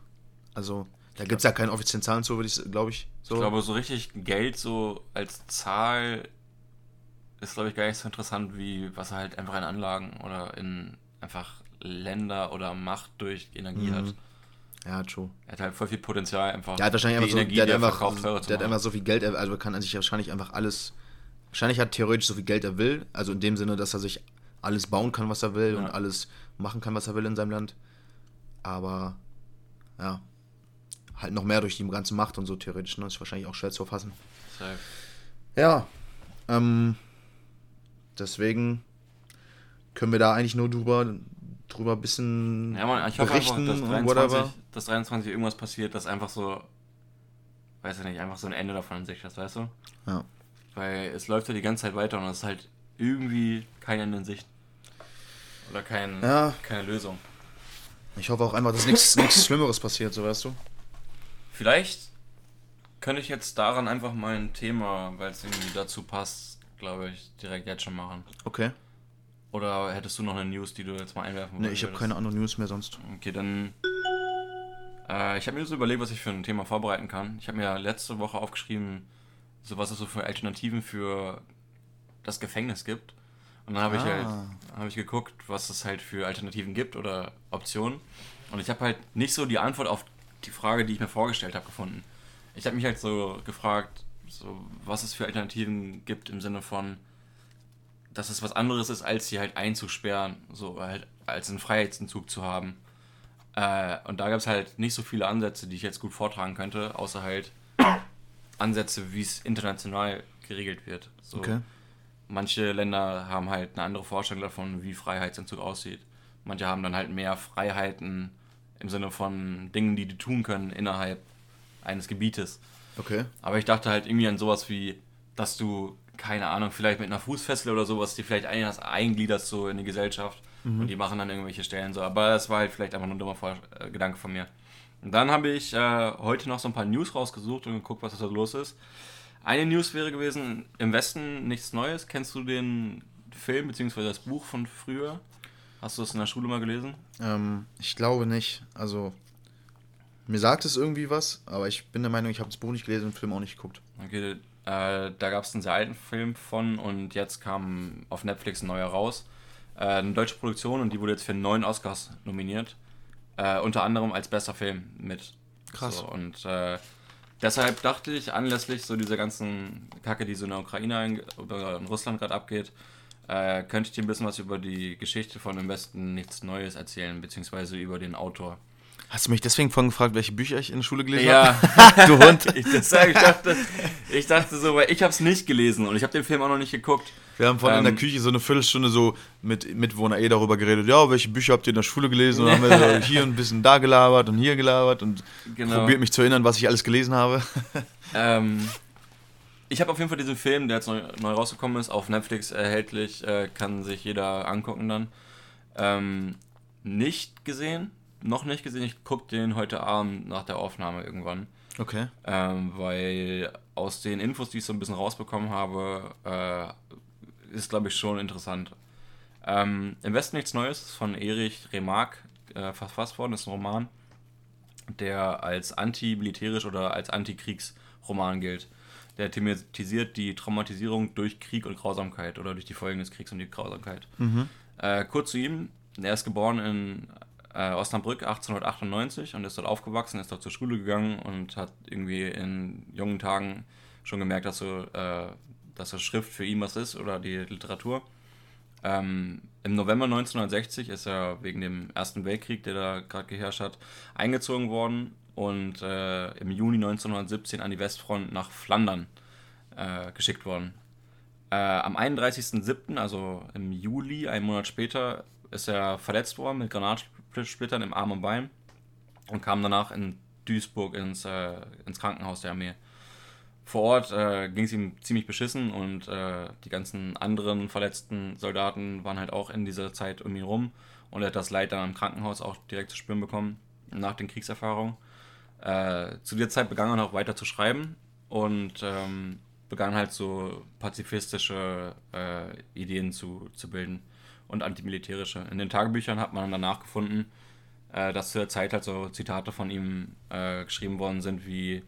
Also, da gibt es ja keine offiziellen Zahlen zu, würde ich, glaube ich. So. Ich glaube, so richtig Geld so als Zahl ist, glaube ich, gar nicht so interessant, wie was er halt einfach in Anlagen oder in einfach Länder oder Macht durch Energie Mhm. hat. ja, true. Er hat halt voll viel Potenzial einfach. Der hat wahrscheinlich einfach so, Energie, der hat einfach, verkauft, der hat einfach so viel Geld, also kann er sich wahrscheinlich einfach alles, wahrscheinlich hat theoretisch so viel Geld er will, also in dem Sinne, dass er sich alles bauen kann, was er will Ja. und alles machen kann, was er will in seinem Land. Aber, ja, halt noch mehr durch die ganze Macht und so theoretisch, ne, ist wahrscheinlich auch schwer zu erfassen. Safe. Ja, ähm, deswegen können wir da eigentlich nur drüber, drüber ein bisschen Ja, man, ich hoffe einfach, berichten dass und 23, whatever. dass 23 irgendwas passiert, dass einfach so, weiß ich nicht, einfach so ein Ende davon in sich ist, weißt du? Ja. Weil es läuft ja die ganze Zeit weiter und es ist halt irgendwie kein Ende in Sicht. Oder kein, Ja. keine Lösung. Ich hoffe auch einfach, dass nichts nichts Schlimmeres passiert, so weißt du. Vielleicht könnte ich jetzt daran einfach mal ein Thema, weil es irgendwie dazu passt, glaube ich, direkt jetzt schon machen. Okay. Oder hättest du noch eine News, die du jetzt mal einwerfen Ne, ich habe keine anderen News mehr sonst. Okay, dann. Äh, ich habe mir so überlegt, was ich für ein Thema vorbereiten kann. Ich habe mir letzte Woche aufgeschrieben, so was es so für Alternativen für das Gefängnis gibt. Und dann habe ich Ah. halt habe ich geguckt, was es halt für Alternativen gibt oder Optionen. Und ich habe halt nicht so die Antwort auf die Frage, die ich mir vorgestellt habe, gefunden. Ich habe mich halt so gefragt, so, was es für Alternativen gibt im Sinne von, dass es was anderes ist, als sie halt einzusperren, so halt als einen Freiheitsentzug zu haben. Äh, und da gab es halt nicht so viele Ansätze, die ich jetzt gut vortragen könnte, außer halt Ansätze, wie es international geregelt wird. So, Okay. Manche Länder haben halt eine andere Vorstellung davon, wie Freiheitsentzug aussieht. Manche haben dann halt mehr Freiheiten im Sinne von Dingen, die die tun können innerhalb eines Gebietes. Okay. Aber ich dachte halt irgendwie an sowas wie, dass du, keine Ahnung, vielleicht mit einer Fußfessel oder sowas, die vielleicht ein- eingliederst so in die Gesellschaft und die machen dann irgendwelche Stellen so. Aber das war halt vielleicht einfach nur ein dummer Vor äh, Gedanke von mir. Und dann habe ich äh, heute noch so ein paar News rausgesucht und geguckt, was da so los ist. Eine News wäre gewesen, im Westen nichts Neues. Kennst du den Film bzw. das Buch von früher? Hast du das in der Schule mal gelesen? Ähm, ich glaube nicht. Also, mir sagt es irgendwie was, aber ich bin der Meinung, ich habe das Buch nicht gelesen und den Film auch nicht geguckt. Okay, äh, da gab es einen sehr alten Film von und jetzt kam auf Netflix ein neuer raus. Äh, eine deutsche Produktion und die wurde jetzt für neun Oscars nominiert. Äh, unter anderem als bester Film mit. Krass. So, und äh, deshalb dachte ich, anlässlich so dieser ganzen Kacke, die so in der Ukraine oder in Russland gerade abgeht, äh, könnte ich dir ein bisschen was über die Geschichte von Im Westen nichts Neues erzählen, beziehungsweise über den Autor. Hast du mich deswegen vorhin gefragt, welche Bücher ich in der Schule gelesen Ja, habe? du Hund. ich, deshalb, ich, dachte, ich dachte so, weil ich habe es nicht gelesen und ich habe den Film auch noch nicht geguckt. Wir haben vorhin in der Ähm, Küche so eine Viertelstunde so mit Mitwohner eh darüber geredet. Ja, welche Bücher habt ihr in der Schule gelesen? Und dann haben wir so hier ein bisschen da gelabert und hier gelabert und Genau. probiert mich zu erinnern, was ich alles gelesen habe. Ähm, ich habe auf jeden Fall diesen Film, der jetzt neu, neu rausgekommen ist, auf Netflix erhältlich, äh, kann sich jeder angucken dann. Ähm, nicht gesehen, noch nicht gesehen. Ich gucke den heute Abend nach der Aufnahme irgendwann. Okay. Ähm, weil aus den Infos, die ich so ein bisschen rausbekommen habe, äh, ist, glaube ich, schon interessant. Ähm, Im Westen nichts Neues ist von Erich Remarque äh, verfasst worden. Das ist ein Roman, der als antimilitärisch oder als Antikriegsroman gilt. Der thematisiert die Traumatisierung durch Krieg und Grausamkeit oder durch die Folgen des Kriegs und die Grausamkeit. Äh, kurz zu ihm. Er ist geboren in äh, Osnabrück 1898 und ist dort aufgewachsen, ist dort zur Schule gegangen und hat irgendwie in jungen Tagen schon gemerkt, dass so, äh, dass das Schrift für ihn was ist oder die Literatur. Ähm, Im November 1960 ist er wegen dem Ersten Weltkrieg, der da gerade geherrscht hat, eingezogen worden und äh, im Juni 1917 an die Westfront nach Flandern äh, geschickt worden. Äh, am 31.07., also im Juli, einen Monat später, ist er verletzt worden mit Granatsplittern im Arm und Bein und kam danach in Duisburg ins, äh, ins Krankenhaus der Armee. Vor Ort äh, ging es ihm ziemlich beschissen und äh, die ganzen anderen verletzten Soldaten waren halt auch in dieser Zeit um ihn rum und er hat das Leid dann am Krankenhaus auch direkt zu spüren bekommen nach den Kriegserfahrungen. Äh, zu der Zeit begann er noch weiter zu schreiben und ähm, begann halt so pazifistische äh, Ideen zu, zu bilden und antimilitärische. In den Tagebüchern hat man danach gefunden, äh, dass zu der Zeit halt so Zitate von ihm äh, geschrieben worden sind, wie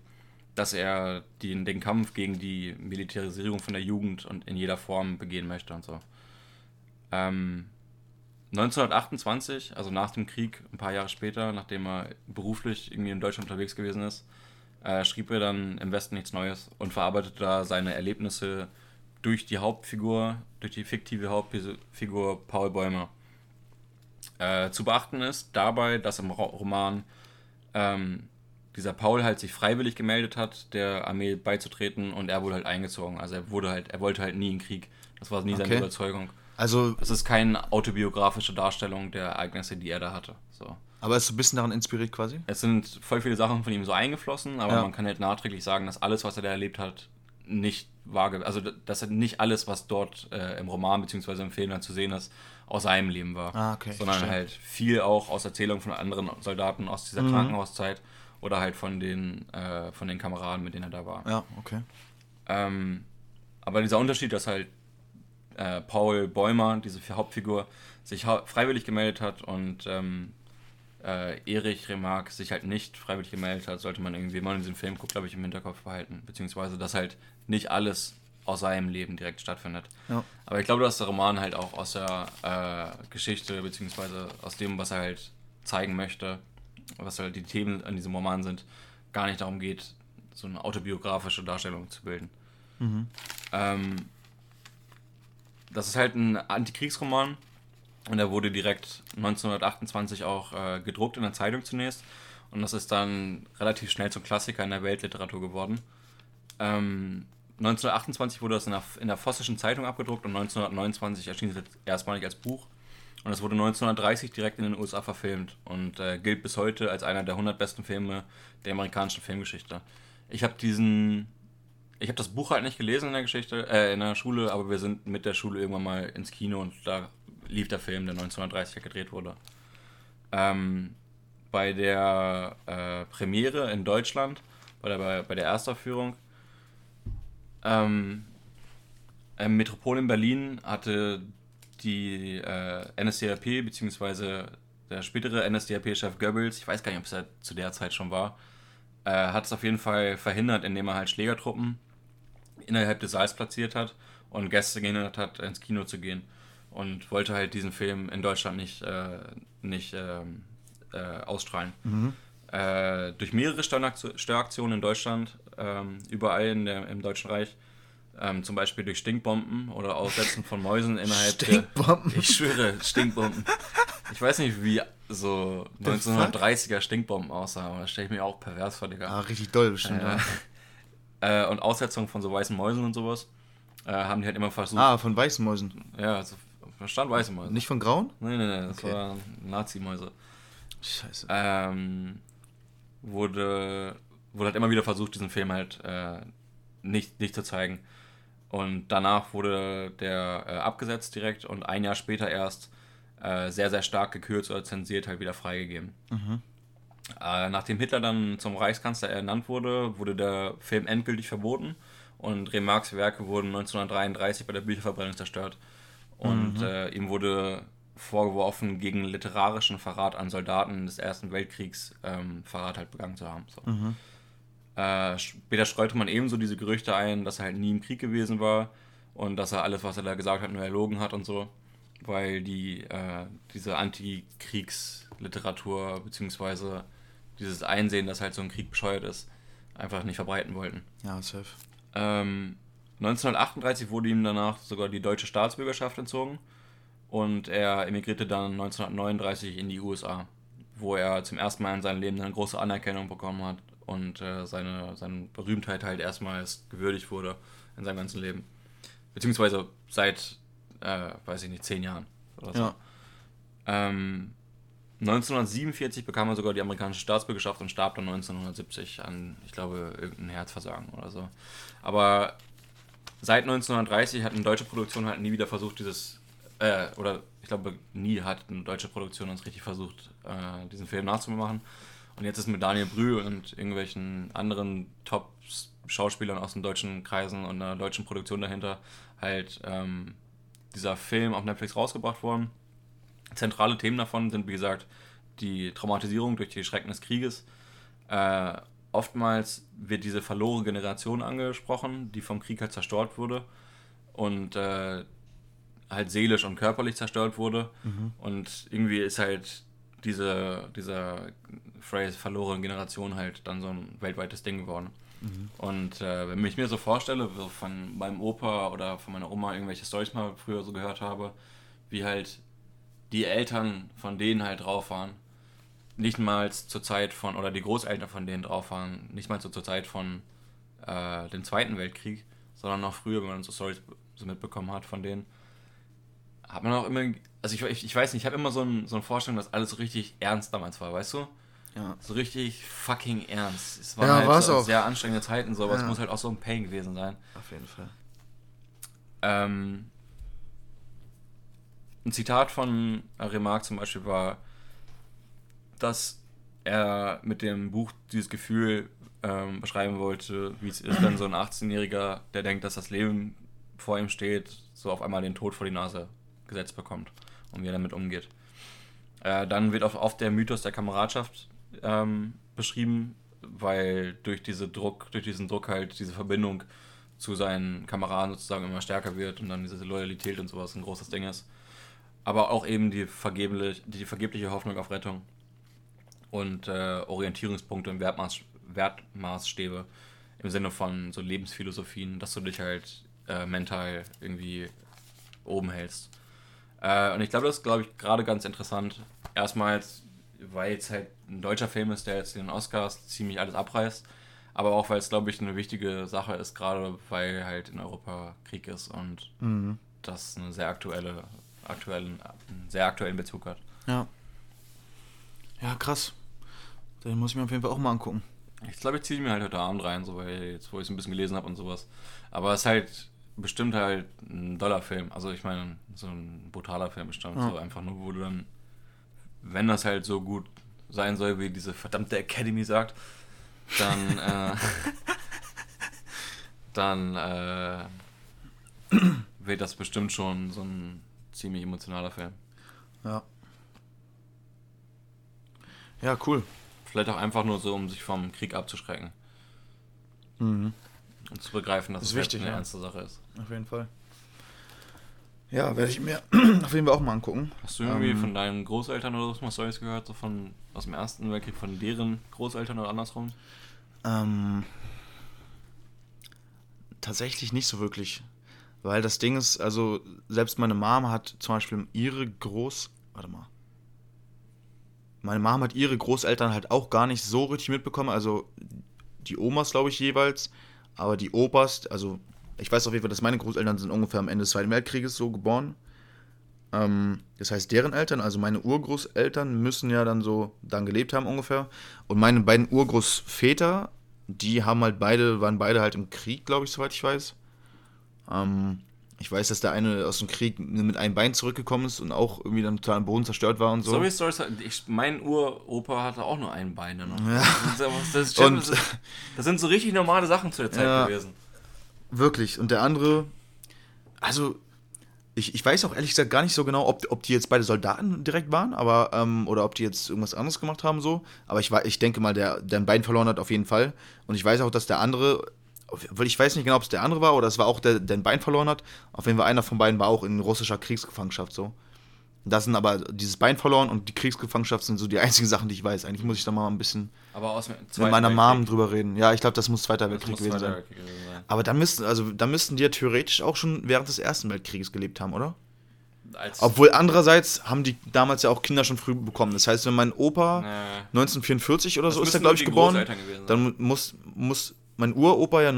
dass er den, den Kampf gegen die Militarisierung von der Jugend und in jeder Form begehen möchte und so. Ähm, 1928, also nach dem Krieg, ein paar Jahre später, nachdem er beruflich irgendwie in Deutschland unterwegs gewesen ist, äh, schrieb er dann im Westen nichts Neues und verarbeitete da seine Erlebnisse durch die Hauptfigur, durch die fiktive Hauptfigur Paul Bäumer. Äh, zu beachten ist dabei, dass im Ro- Roman ähm, dieser Paul halt sich freiwillig gemeldet hat, der Armee beizutreten und er wurde halt eingezogen. Also er wurde halt, er wollte halt nie in Krieg. Das war nie seine Okay. Überzeugung. Also, Es ist keine autobiografische Darstellung der Ereignisse, die er da hatte. So. aber ist so ein bisschen daran inspiriert quasi? Es sind voll viele Sachen von ihm so eingeflossen, aber Ja. man kann halt nachträglich sagen, dass alles, was er da erlebt hat, nicht wahr ge- Also, dass nicht alles, was dort äh, im Roman bzw. im Film dann zu sehen ist, aus seinem Leben war. Ah, okay, Sondern verstehe. halt viel auch aus Erzählungen von anderen Soldaten aus dieser Mhm. Krankenhauszeit oder halt von den, äh, von den Kameraden, mit denen er da war. Ja, okay. Ähm, aber dieser Unterschied, dass halt äh, Paul Bäumer, diese Hauptfigur, sich hau freiwillig gemeldet hat und ähm, äh, Erich Remarque sich halt nicht freiwillig gemeldet hat, sollte man irgendwie, wenn man diesen Film guckt, glaube ich, im Hinterkopf behalten. Beziehungsweise, dass halt nicht alles aus seinem Leben direkt stattfindet. Ja. Aber ich glaube, dass der Roman halt auch aus der äh, Geschichte, beziehungsweise aus dem, was er halt zeigen möchte, was halt die Themen an diesem Roman sind, gar nicht darum geht, so eine autobiografische Darstellung zu bilden. Ähm, das ist halt ein Antikriegsroman und er wurde direkt 1928 auch äh, gedruckt in der Zeitung zunächst und das ist dann relativ schnell zum Klassiker in der Weltliteratur geworden. Ähm, 1928 wurde das in der, in der Vossischen Zeitung abgedruckt und 1929 erschien es erstmalig als Buch Und es wurde 1930 direkt in den USA verfilmt und äh, gilt bis heute als einer der 100 besten Filme der amerikanischen Filmgeschichte. Ich habe diesen, ich habe das Buch halt nicht gelesen in der Geschichte, äh, in der Schule, aber wir sind mit der Schule irgendwann mal ins Kino und da lief der Film, der 1930 gedreht wurde. Ähm, bei der äh, Premiere in Deutschland, bei der, bei der Erstaufführung, ähm, im Metropol in Berlin hatte die äh, NSDAP, beziehungsweise der spätere NSDAP-Chef Goebbels, ich weiß gar nicht, ob es ja zu der Zeit schon war, äh, hat es auf jeden Fall verhindert, indem er halt Schlägertruppen innerhalb des Saals platziert hat und Gäste gehindert hat, ins Kino zu gehen. Und wollte halt diesen Film in Deutschland nicht, äh, nicht ähm, äh, ausstrahlen. Mhm. Äh, durch mehrere Störaktionen in Deutschland, ähm, überall in der, im Deutschen Reich, ähm, zum Beispiel durch Stinkbomben oder Aussetzen von Mäusen innerhalb Stinkbomben? Der, ich schwöre, Stinkbomben. Ich weiß nicht, wie so 1930er Stinkbomben aussahen, aber das stelle ich mir auch pervers vor, Digga. Ah, richtig doll bestimmt, äh, ja. äh, und Aussetzung von so weißen Mäusen und sowas äh, haben die halt immer versucht. Ah, von weißen Mäusen. Ja, also verstand weiße Mäuse. Nicht von grauen? Nein, nein, nein, das okay. war Nazi-Mäuse. Scheiße. Ähm, wurde, wurde halt immer wieder versucht, diesen Film halt äh, nicht, nicht zu zeigen. Und danach wurde der äh, abgesetzt direkt und ein Jahr später erst äh, sehr, sehr stark gekürzt oder zensiert halt wieder freigegeben. Mhm. Äh, nachdem Hitler dann zum Reichskanzler ernannt wurde, wurde der Film endgültig verboten und Remarques Werke wurden 1933 bei der Bücherverbrennung zerstört. Und mhm. Äh, ihm wurde vorgeworfen, gegen literarischen Verrat an Soldaten des Ersten Weltkriegs ähm, Verrat halt begangen zu haben. So. Mhm. Äh, später streute man ebenso diese Gerüchte ein, dass er halt nie im Krieg gewesen war und dass er alles, was er da gesagt hat, nur erlogen hat und so, weil die äh, diese Antikriegsliteratur beziehungsweise dieses Einsehen, dass halt so ein Krieg bescheuert ist, einfach nicht verbreiten wollten. Ja, safe. Ähm, 1938 wurde ihm danach sogar die deutsche Staatsbürgerschaft entzogen und er emigrierte dann 1939 in die USA, wo er zum ersten Mal in seinem Leben eine große Anerkennung bekommen hat und äh, seine, seine Berühmtheit halt erstmals gewürdigt wurde in seinem ganzen Leben. Beziehungsweise seit, äh, weiß ich nicht, zehn Jahren oder so. Ja. Ähm, 1947 bekam er sogar die amerikanische Staatsbürgerschaft und starb dann 1970 an, ich glaube, irgendein Herzversagen oder so. Aber seit 1930 hat eine deutsche Produktion halt nie wieder versucht, dieses, äh, oder ich glaube, nie hat eine deutsche Produktion uns richtig versucht, äh, diesen Film nachzumachen. Und jetzt ist mit Daniel Brühl und irgendwelchen anderen Top-Schauspielern aus den deutschen Kreisen und einer deutschen Produktion dahinter halt ähm, dieser Film auf Netflix rausgebracht worden. Zentrale Themen davon sind, wie gesagt, die Traumatisierung durch die Schrecken des Krieges. Äh, oftmals wird diese verlorene Generation angesprochen, die vom Krieg halt zerstört wurde und äh, halt seelisch und körperlich zerstört wurde. Mhm. Und irgendwie ist halt diese, dieser Phrase verlorene Generation halt dann so ein weltweites Ding geworden. Mhm. Und äh, wenn ich mir so vorstelle, so von meinem Opa oder von meiner Oma irgendwelche Storys mal früher so gehört habe, wie halt die Eltern von denen halt drauf waren, nicht mal zur Zeit von, oder die Großeltern von denen drauf waren, nicht mal so zur Zeit von äh, dem Zweiten Weltkrieg, sondern noch früher, wenn man so Storys so mitbekommen hat von denen, hat man auch immer, also ich, ich, weiß nicht, ich habe immer so, ein, so eine Vorstellung, dass alles so richtig ernst damals war, weißt du? Ja. So richtig fucking ernst. Es waren ja, halt so sehr anstrengende Zeiten, so, aber ja. es muss halt auch so ein Pain gewesen sein. Auf jeden Fall. Ähm, ein Zitat von Remarque zum Beispiel war, dass er mit dem Buch dieses Gefühl ähm, beschreiben wollte, wie es ist, wenn so ein 18-Jähriger, der denkt, dass das Leben vor ihm steht, so auf einmal den Tod vor die Nase gesetzt bekommt und wie er damit umgeht. Äh, dann wird auch oft der Mythos der Kameradschaft ähm, beschrieben, weil durch, diese Druck, durch diesen Druck halt diese Verbindung zu seinen Kameraden sozusagen immer stärker wird und dann diese Loyalität und sowas ein großes Ding ist. Aber auch eben die, vergebliche, die vergebliche Hoffnung auf Rettung und äh, Orientierungspunkte und Wertmaß, Wertmaßstäbe im Sinne von so Lebensphilosophien, dass du dich halt äh, mental irgendwie oben hältst. Äh, und ich glaube, das ist, glaube ich, gerade ganz interessant. Erstmals, weil es halt ein deutscher Film ist, der jetzt den Oscars ziemlich alles abreißt. Aber auch, weil es, glaube ich, eine wichtige Sache ist, gerade weil halt in Europa Krieg ist und mhm. das eine sehr aktuelle aktuellen, einen sehr aktuellen Bezug hat. Ja. Ja, krass. Den muss ich mir auf jeden Fall auch mal angucken. Ich glaube, ich ziehe mir halt heute Abend rein, so weil jetzt, wo ich es ein bisschen gelesen habe und sowas. Aber es ist halt bestimmt halt ein Dollarfilm. Also ich meine, so ein brutaler Film bestimmt. Ja. So einfach nur, wo du dann, wenn das halt so gut sein soll, wie diese verdammte Academy sagt, dann, äh, dann äh, wird das bestimmt schon so ein ziemlich emotionaler Film. Ja. Ja, cool. Vielleicht auch einfach nur so, um sich vom Krieg abzuschrecken. Mhm. Und zu begreifen, dass Ist es halt wichtig, eine ja. ernste Sache ist. Auf jeden Fall. Ja, werde ich mir auf jeden Fall auch mal angucken. Hast du irgendwie Ähm, von deinen Großeltern oder so mal Stories gehört, so von aus dem Ersten Weltkrieg, von deren Großeltern oder andersrum? Ähm, tatsächlich nicht so wirklich. Weil das Ding ist, also selbst meine Mom hat zum Beispiel ihre Groß... Warte mal. Meine Mom hat ihre Großeltern halt auch gar nicht so richtig mitbekommen. Also die Omas, glaube ich, jeweils. Aber die Opas, also ich weiß auf jeden Fall, dass meine Großeltern sind ungefähr am Ende des Zweiten Weltkrieges so geboren. Ähm, das heißt, deren Eltern, also meine Urgroßeltern, müssen ja dann so dann gelebt haben ungefähr. Und meine beiden Urgroßväter, die haben halt beide, waren beide halt im Krieg, glaube ich, soweit ich weiß. Ähm, ich weiß, dass der eine aus dem Krieg mit einem Bein zurückgekommen ist und auch irgendwie dann total am Boden zerstört war und so. Sorry Stories, ich, mein Uropa hatte auch nur ein Bein. Noch. Ja. Das, ist- das, Und- das, sind so richtig normale Sachen zu der Zeit Ja. gewesen. Wirklich. Und der andere, also ich, ich weiß auch ehrlich gesagt gar nicht so genau, ob, ob die jetzt beide Soldaten direkt waren, aber ähm, oder ob die jetzt irgendwas anderes gemacht haben so. Aber ich, ich denke mal, der, der ein Bein verloren hat auf jeden Fall. Und ich weiß auch, dass der andere, weil ich weiß nicht genau, ob es der andere war oder es war auch der, der ein Bein verloren hat. Auf jeden Fall einer von beiden war auch in russischer Kriegsgefangenschaft so. Das sind aber dieses Bein verloren und die Kriegsgefangenschaft sind so die einzigen Sachen, die ich weiß. Eigentlich muss ich da mal ein bisschen mit meiner. Mom drüber reden. Ja, ich glaube, das muss Zweiter Weltkrieg muss gewesen Zweiter sein. Weltkrieg sein. Aber da müssten, also da müssten die ja theoretisch auch schon während des Ersten Weltkrieges gelebt haben, oder? Als, Obwohl andererseits haben die damals ja auch Kinder schon früh bekommen. Das heißt, wenn mein Opa äh, 1944 oder das so ist er, glaube ich, geboren, dann muss, muss mein Uropa ja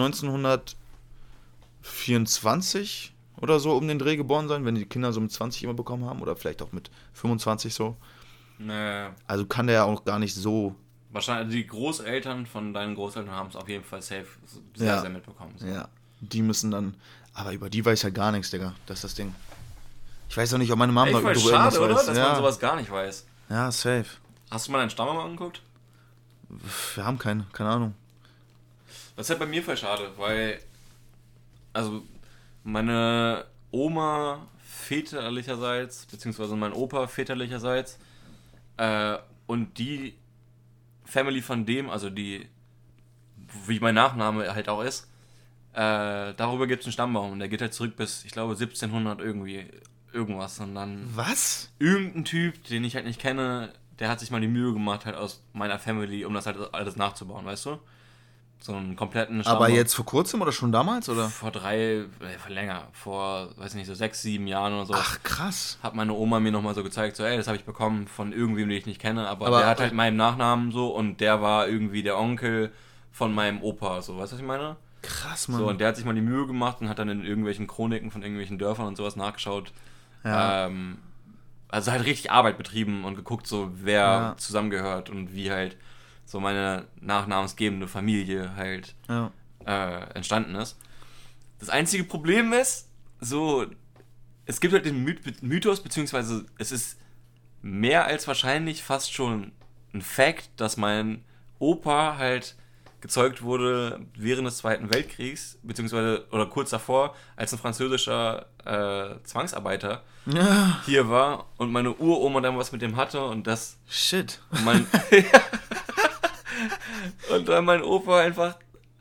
1924 oder so um den Dreh geboren sein, wenn die Kinder so mit 20 immer bekommen haben oder vielleicht auch mit 25 so. Nee, Also kann der ja auch gar nicht so. wahrscheinlich die Großeltern von deinen Großeltern haben es auf jeden Fall safe sehr, Ja. sehr mitbekommen. So. Ja, die müssen dann. Aber über die weiß ja gar nichts, Digga. Das ist das Ding. Ich weiß auch nicht, ob meine Mama darüber schade, oder? irgendwas Dass weiß. man Ja. sowas gar nicht weiß. ja, safe. Hast du mal deinen Stamm mal angeguckt? Wir haben keine, keine Ahnung. Das ist halt bei mir voll schade, weil, also, meine Oma väterlicherseits, beziehungsweise mein Opa väterlicherseits, äh, und die Family von dem, also die, wie mein Nachname halt auch ist, äh, darüber gibt es einen Stammbaum und der geht halt zurück bis, ich glaube, 1700 irgendwie, irgendwas. Und dann Was? irgendein Typ, den ich halt nicht kenne, der hat sich mal die Mühe gemacht, halt aus meiner Family, um das halt alles nachzubauen, weißt du? So einen kompletten Aber Stammbaum. jetzt vor kurzem oder schon damals, oder? Vor drei, äh, vor länger, vor, weiß nicht, so sechs, sieben Jahren oder so. Ach, krass. Hat meine Oma mir nochmal so gezeigt, so, ey, das habe ich bekommen von irgendwem, den ich nicht kenne, aber, Aber- der hat halt meinen Nachnamen so und der war irgendwie der Onkel von meinem Opa, so, weißt du, was ich meine? Krass, Mann. So, und der hat sich mal die Mühe gemacht und hat dann in irgendwelchen Chroniken von irgendwelchen Dörfern und sowas nachgeschaut. Ja. Ähm, also halt richtig Arbeit betrieben und geguckt, so wer Ja. zusammengehört und wie halt so meine nachnamensgebende Familie halt ja. äh, entstanden ist. Das einzige Problem ist, so, es gibt halt den Myth Mythos, beziehungsweise es ist mehr als wahrscheinlich fast schon ein Fact, dass mein Opa halt gezeugt wurde während des Zweiten Weltkriegs, beziehungsweise oder kurz davor, als ein französischer äh, Zwangsarbeiter ja. hier war und meine Uroma dann was mit dem hatte und das Shit. mein und dann mein Opa einfach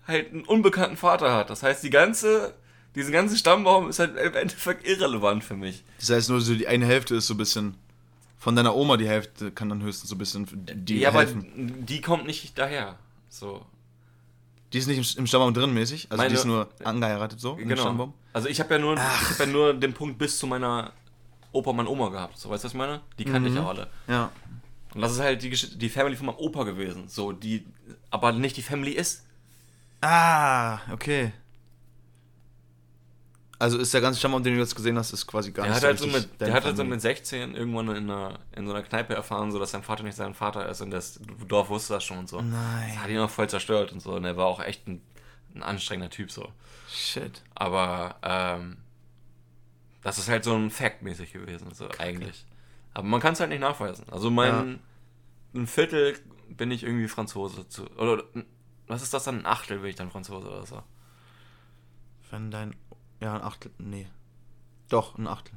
halt einen unbekannten Vater hat. Das heißt, die ganze, diesen ganzen Stammbaum ist halt im Endeffekt irrelevant für mich. Das heißt nur, so die eine Hälfte ist so ein bisschen. Von deiner Oma die Hälfte kann dann höchstens so ein bisschen die ja, aber helfen. die kommt nicht daher. So. Die ist nicht im, Stammbaum drin mäßig. Also die Meine- ist nur angeheiratet so im Genau. Stammbaum. Also ich habe ja nur, ich hab ja nur den Punkt bis zu meiner Opa und meiner Oma gehabt. So, weißt du, was ich meine? Die kannte ich Mhm. ja alle. Ja. Und das ist halt die, die Family von meinem Opa gewesen. So, die aber nicht die Family ist. Ah, okay. Also ist der ganze Stammbaum, den du jetzt gesehen hast, ist quasi gar Der nicht hat halt so mit, der hat halt so mit 16 irgendwann in, einer, in so einer Kneipe erfahren, so dass sein Vater nicht sein Vater ist und das Dorf wusste das schon und so. Nein. Das hat ihn auch voll zerstört und so. Und er war auch echt ein, ein anstrengender Typ so. Shit. Aber ähm, das ist halt so ein Fact-mäßig gewesen, so eigentlich. Aber man kann es halt nicht nachweisen. Also mein ein Viertel bin ich irgendwie Franzose zu. Oder was ist das dann? Ein Achtel bin ich dann Franzose oder so. Wenn dein. Ja, ein Achtel. Nee. Doch, ein Achtel.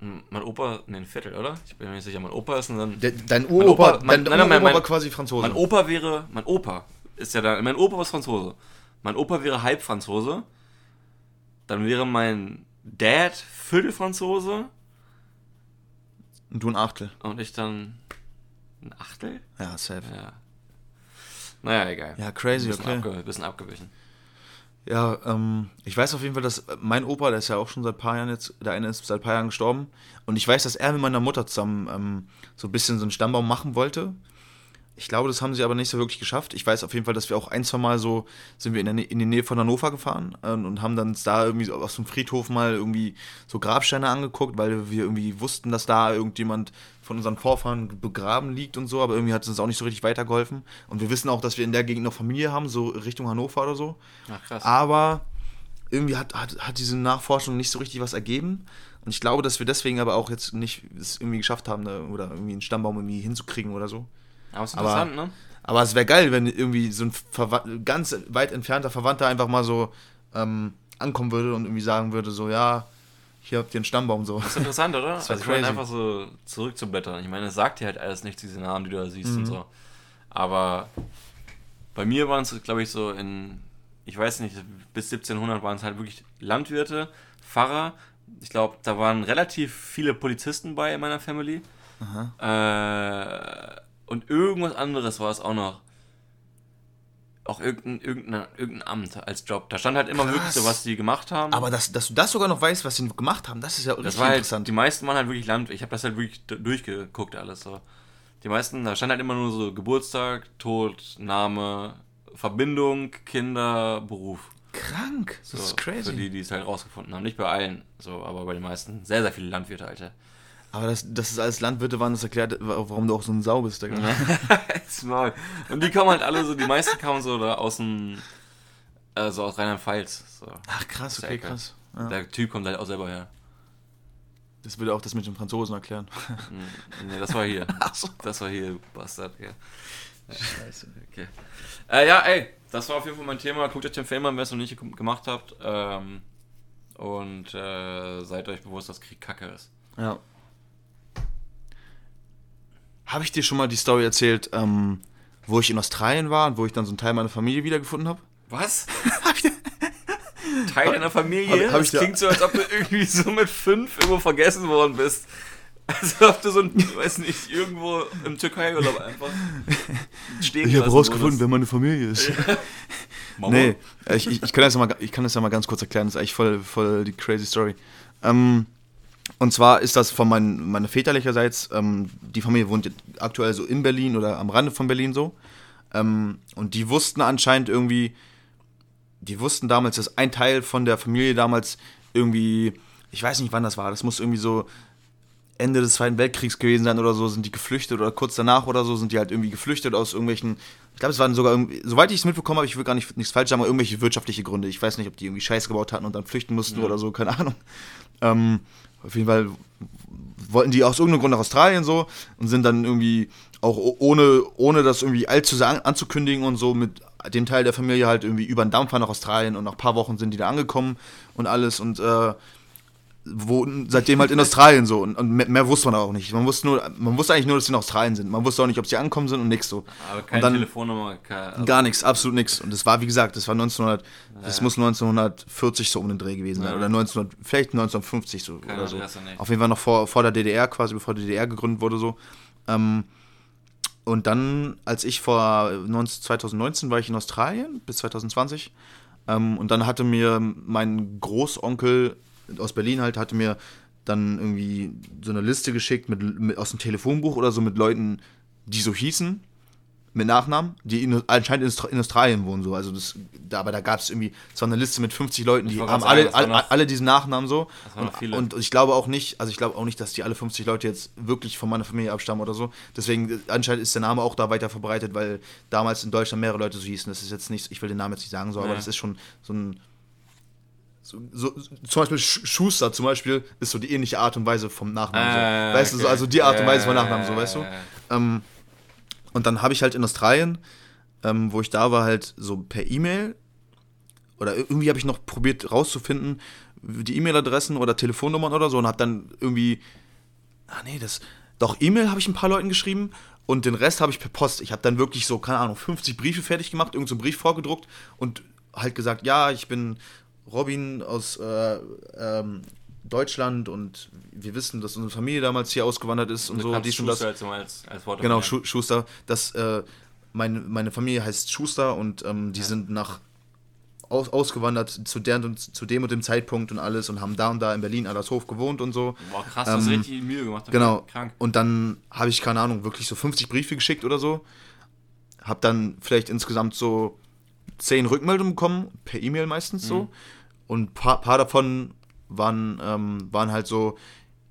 Mein Opa, ne, ein Viertel, oder? Ich bin mir nicht sicher, mein Opa ist dann. Der, dein Uropa, Opa- mein- nein, nein, mein- war mein- quasi Franzose. Mein Opa wäre, mein Opa ist ja da, mein Opa ist Franzose. Mein Opa wäre halb Franzose. Dann wäre mein Dad Viertelfranzose Und du ein Achtel. und ich dann ein Achtel? Ja, safe. Ja. Naja, egal. Ja, crazy, bisschen, okay. abge bisschen abgewichen. Ja, ähm, ich weiß auf jeden Fall, dass mein Opa, der ist ja auch schon seit ein paar Jahren jetzt, der eine ist seit paar Jahren gestorben. Und ich weiß, dass er mit meiner Mutter zusammen ähm, so ein bisschen so einen Stammbaum machen wollte. Ich glaube, das haben sie aber nicht so wirklich geschafft. Ich weiß auf jeden Fall, dass wir auch ein, zwei Mal so, sind wir in, der, in die Nähe von Hannover gefahren äh, und haben dann da irgendwie so aus dem Friedhof mal irgendwie so Grabsteine angeguckt, weil wir irgendwie wussten, dass da irgendjemand von unseren Vorfahren begraben liegt und so, aber irgendwie hat es uns auch nicht so richtig weitergeholfen. Und wir wissen auch, dass wir in der Gegend noch Familie haben, so Richtung Hannover oder so. Ach, krass. Aber irgendwie hat, hat, hat diese Nachforschung nicht so richtig was ergeben. Und ich glaube, dass wir deswegen aber auch jetzt nicht es irgendwie geschafft haben, da, oder irgendwie einen Stammbaum irgendwie hinzukriegen oder so. Aber ist aber- interessant, ne? Aber es wäre geil, wenn irgendwie so ein Verwa ganz weit entfernter Verwandter einfach mal so ähm, ankommen würde und irgendwie sagen würde, so, ja, hier habt ihr einen Stammbaum so. Das ist interessant, oder? Das also ich meine, einfach so zurückzublättern. Ich meine, es sagt dir halt alles nichts, diese Namen, die du da siehst Mhm. und so. Aber bei mir waren es, glaube ich, so in, ich weiß nicht, bis 1700 waren es halt wirklich Landwirte, Pfarrer. Ich glaube, da waren relativ viele Polizisten bei in meiner Family. Äh, und irgendwas anderes war es auch noch. Auch irgendein, irgendein, irgendein Amt als Job. Da stand halt immer Krass. wirklich so, was die gemacht haben. Aber dass, dass du das sogar noch weißt, was sie gemacht haben, das ist ja richtig Das war halt, interessant. die meisten waren halt wirklich Land. Ich habe das halt wirklich durchgeguckt alles so. Die meisten, da stand halt immer nur so Geburtstag, Tod, Name, Verbindung, Kinder, Beruf. Krank, So, das ist Für crazy. die, die es halt rausgefunden haben. Nicht bei allen, so, aber bei den meisten. Sehr, sehr viele Landwirte, Alter. Aber das, dass es alles Landwirte waren, das erklärt, warum du auch so ein Sau bist. Digga. Maul. Und die kommen halt alle so, die meisten kamen so da aus dem, also aus Rheinland-Pfalz. So. Ach krass, okay, geil. krass. Ja. Der Typ kommt halt auch selber her. Das würde auch das mit den Franzosen erklären. Hm, Nee, das war hier. Ach so. Das war hier, Bastard, ja. Scheiße. Okay. Äh, ja, ey, das war auf jeden Fall mein Thema. Guckt euch den Film an, wer es noch nicht gem- gemacht habt. Ähm, und äh, seid euch bewusst, dass Krieg Kacke ist. Ja. Habe ich dir schon mal die Story erzählt, ähm, wo ich in Australien war und wo ich dann so einen Teil meiner Familie wiedergefunden habe? Was? Teil deiner Familie? Hab- hab ich das da- klingt so, als ob du irgendwie so mit fünf irgendwo vergessen worden bist. Als ob du so ein, weiß nicht, irgendwo im Türkei-Urlaub einfach stehen gelassen wurdest. wer meine Familie ist. Mama? Nee, ich, ich, ich, kann das ja mal, ich kann das ja mal ganz kurz erklären, das ist eigentlich voll, voll die crazy Story. Ähm, und zwar ist das von mein, meiner väterlicherseits, ähm, die Familie wohnt aktuell so in Berlin oder am Rande von Berlin so. Ähm, und die wussten anscheinend irgendwie, die wussten damals, dass ein Teil von der Familie damals irgendwie, ich weiß nicht wann das war, das muss irgendwie so Ende des Zweiten Weltkriegs gewesen sein oder so, sind die geflüchtet oder kurz danach oder so sind die halt irgendwie geflüchtet aus irgendwelchen, ich glaube es waren sogar, soweit ich es mitbekommen habe, ich will gar nicht nichts falsch sagen, aber irgendwelche wirtschaftliche Gründe. Ich weiß nicht, ob die irgendwie Scheiß gebaut hatten und dann flüchten mussten oder so, keine Ahnung. Ähm, auf jeden Fall wollten die aus irgendeinem Grund nach Australien so und sind dann irgendwie auch ohne, ohne das irgendwie allzu sehr an- anzukündigen und so mit dem Teil der Familie halt irgendwie über den Dampfer nach Australien und nach ein paar Wochen sind die da angekommen und alles und äh, wohnen seitdem halt in Australien so und, und mehr, mehr wusste man auch nicht. Man wusste nur, man wusste eigentlich nur, dass sie in Australien sind. Man wusste auch nicht, ob sie angekommen sind und nichts so. Aber keine dann Telefonnummer, keine, also, gar nichts, absolut nichts. Und das war, wie gesagt, das war 1900, das muss 1940 so um den Dreh gewesen sein Ja. oder 1900, vielleicht 1950 so Keine oder so. Auf jeden Fall noch vor, vor der DDR, quasi bevor die DDR gegründet wurde so. Ähm, und dann, als ich vor 19, 2019 war ich in Australien bis 2020 ähm, und dann hatte mir mein Großonkel aus Berlin halt, hatte mir dann irgendwie so eine Liste geschickt mit, mit aus dem Telefonbuch oder so mit Leuten, die so hießen, mit Nachnamen, die in, anscheinend in Australien wohnen, so. Also das, da, aber da gab es irgendwie so eine Liste mit 50 Leuten, die haben alle, alle, alle, diesen Nachnamen so. Und, und, ich glaube auch nicht, also ich glaube auch nicht, dass die alle 50 Leute jetzt wirklich von meiner Familie abstammen oder so. Deswegen, anscheinend ist der Name auch da weiter verbreitet, weil damals in Deutschland mehrere Leute so hießen. Das ist jetzt nicht, ich will den Namen jetzt nicht sagen, so, aber das ist schon so ein. So, so, zum Beispiel Schuster zum Beispiel ist so die ähnliche Art und Weise vom Nachnamen. So. Äh, weißt okay. du, so, also die Art und Weise vom Nachnamen, so, weißt du? Ähm, und dann habe ich halt in Australien, ähm, wo ich da war, halt so per E-Mail oder irgendwie habe ich noch probiert rauszufinden, die E-Mail-Adressen oder Telefonnummern oder so und habe dann irgendwie, ah nee, das, doch E-Mail habe ich ein paar Leuten geschrieben und den Rest habe ich per Post. Ich habe dann wirklich so, keine Ahnung, 50 Briefe fertig gemacht, irgendeinen so Brief vorgedruckt und halt gesagt, ja, ich bin Robin aus äh, ähm, Deutschland und wir wissen, dass unsere Familie damals hier ausgewandert ist und, und so. Dies Schuster das. Als, als Wort genau, Schu Schuster. Das, äh, meine, meine Familie heißt Schuster und ähm, die ja. sind nach aus, ausgewandert zu, der und, zu dem und dem Zeitpunkt und alles und haben da und da in Berlin Allershof gewohnt und so. Boah, krass, ähm, hast richtig Mühe gemacht. Genau. Krank. Und dann habe ich, keine Ahnung, wirklich so 50 Briefe geschickt oder so. Hab dann vielleicht insgesamt so 10 Rückmeldungen bekommen, per E-Mail meistens mhm. so. Und ein paar, paar davon waren, ähm, waren halt so,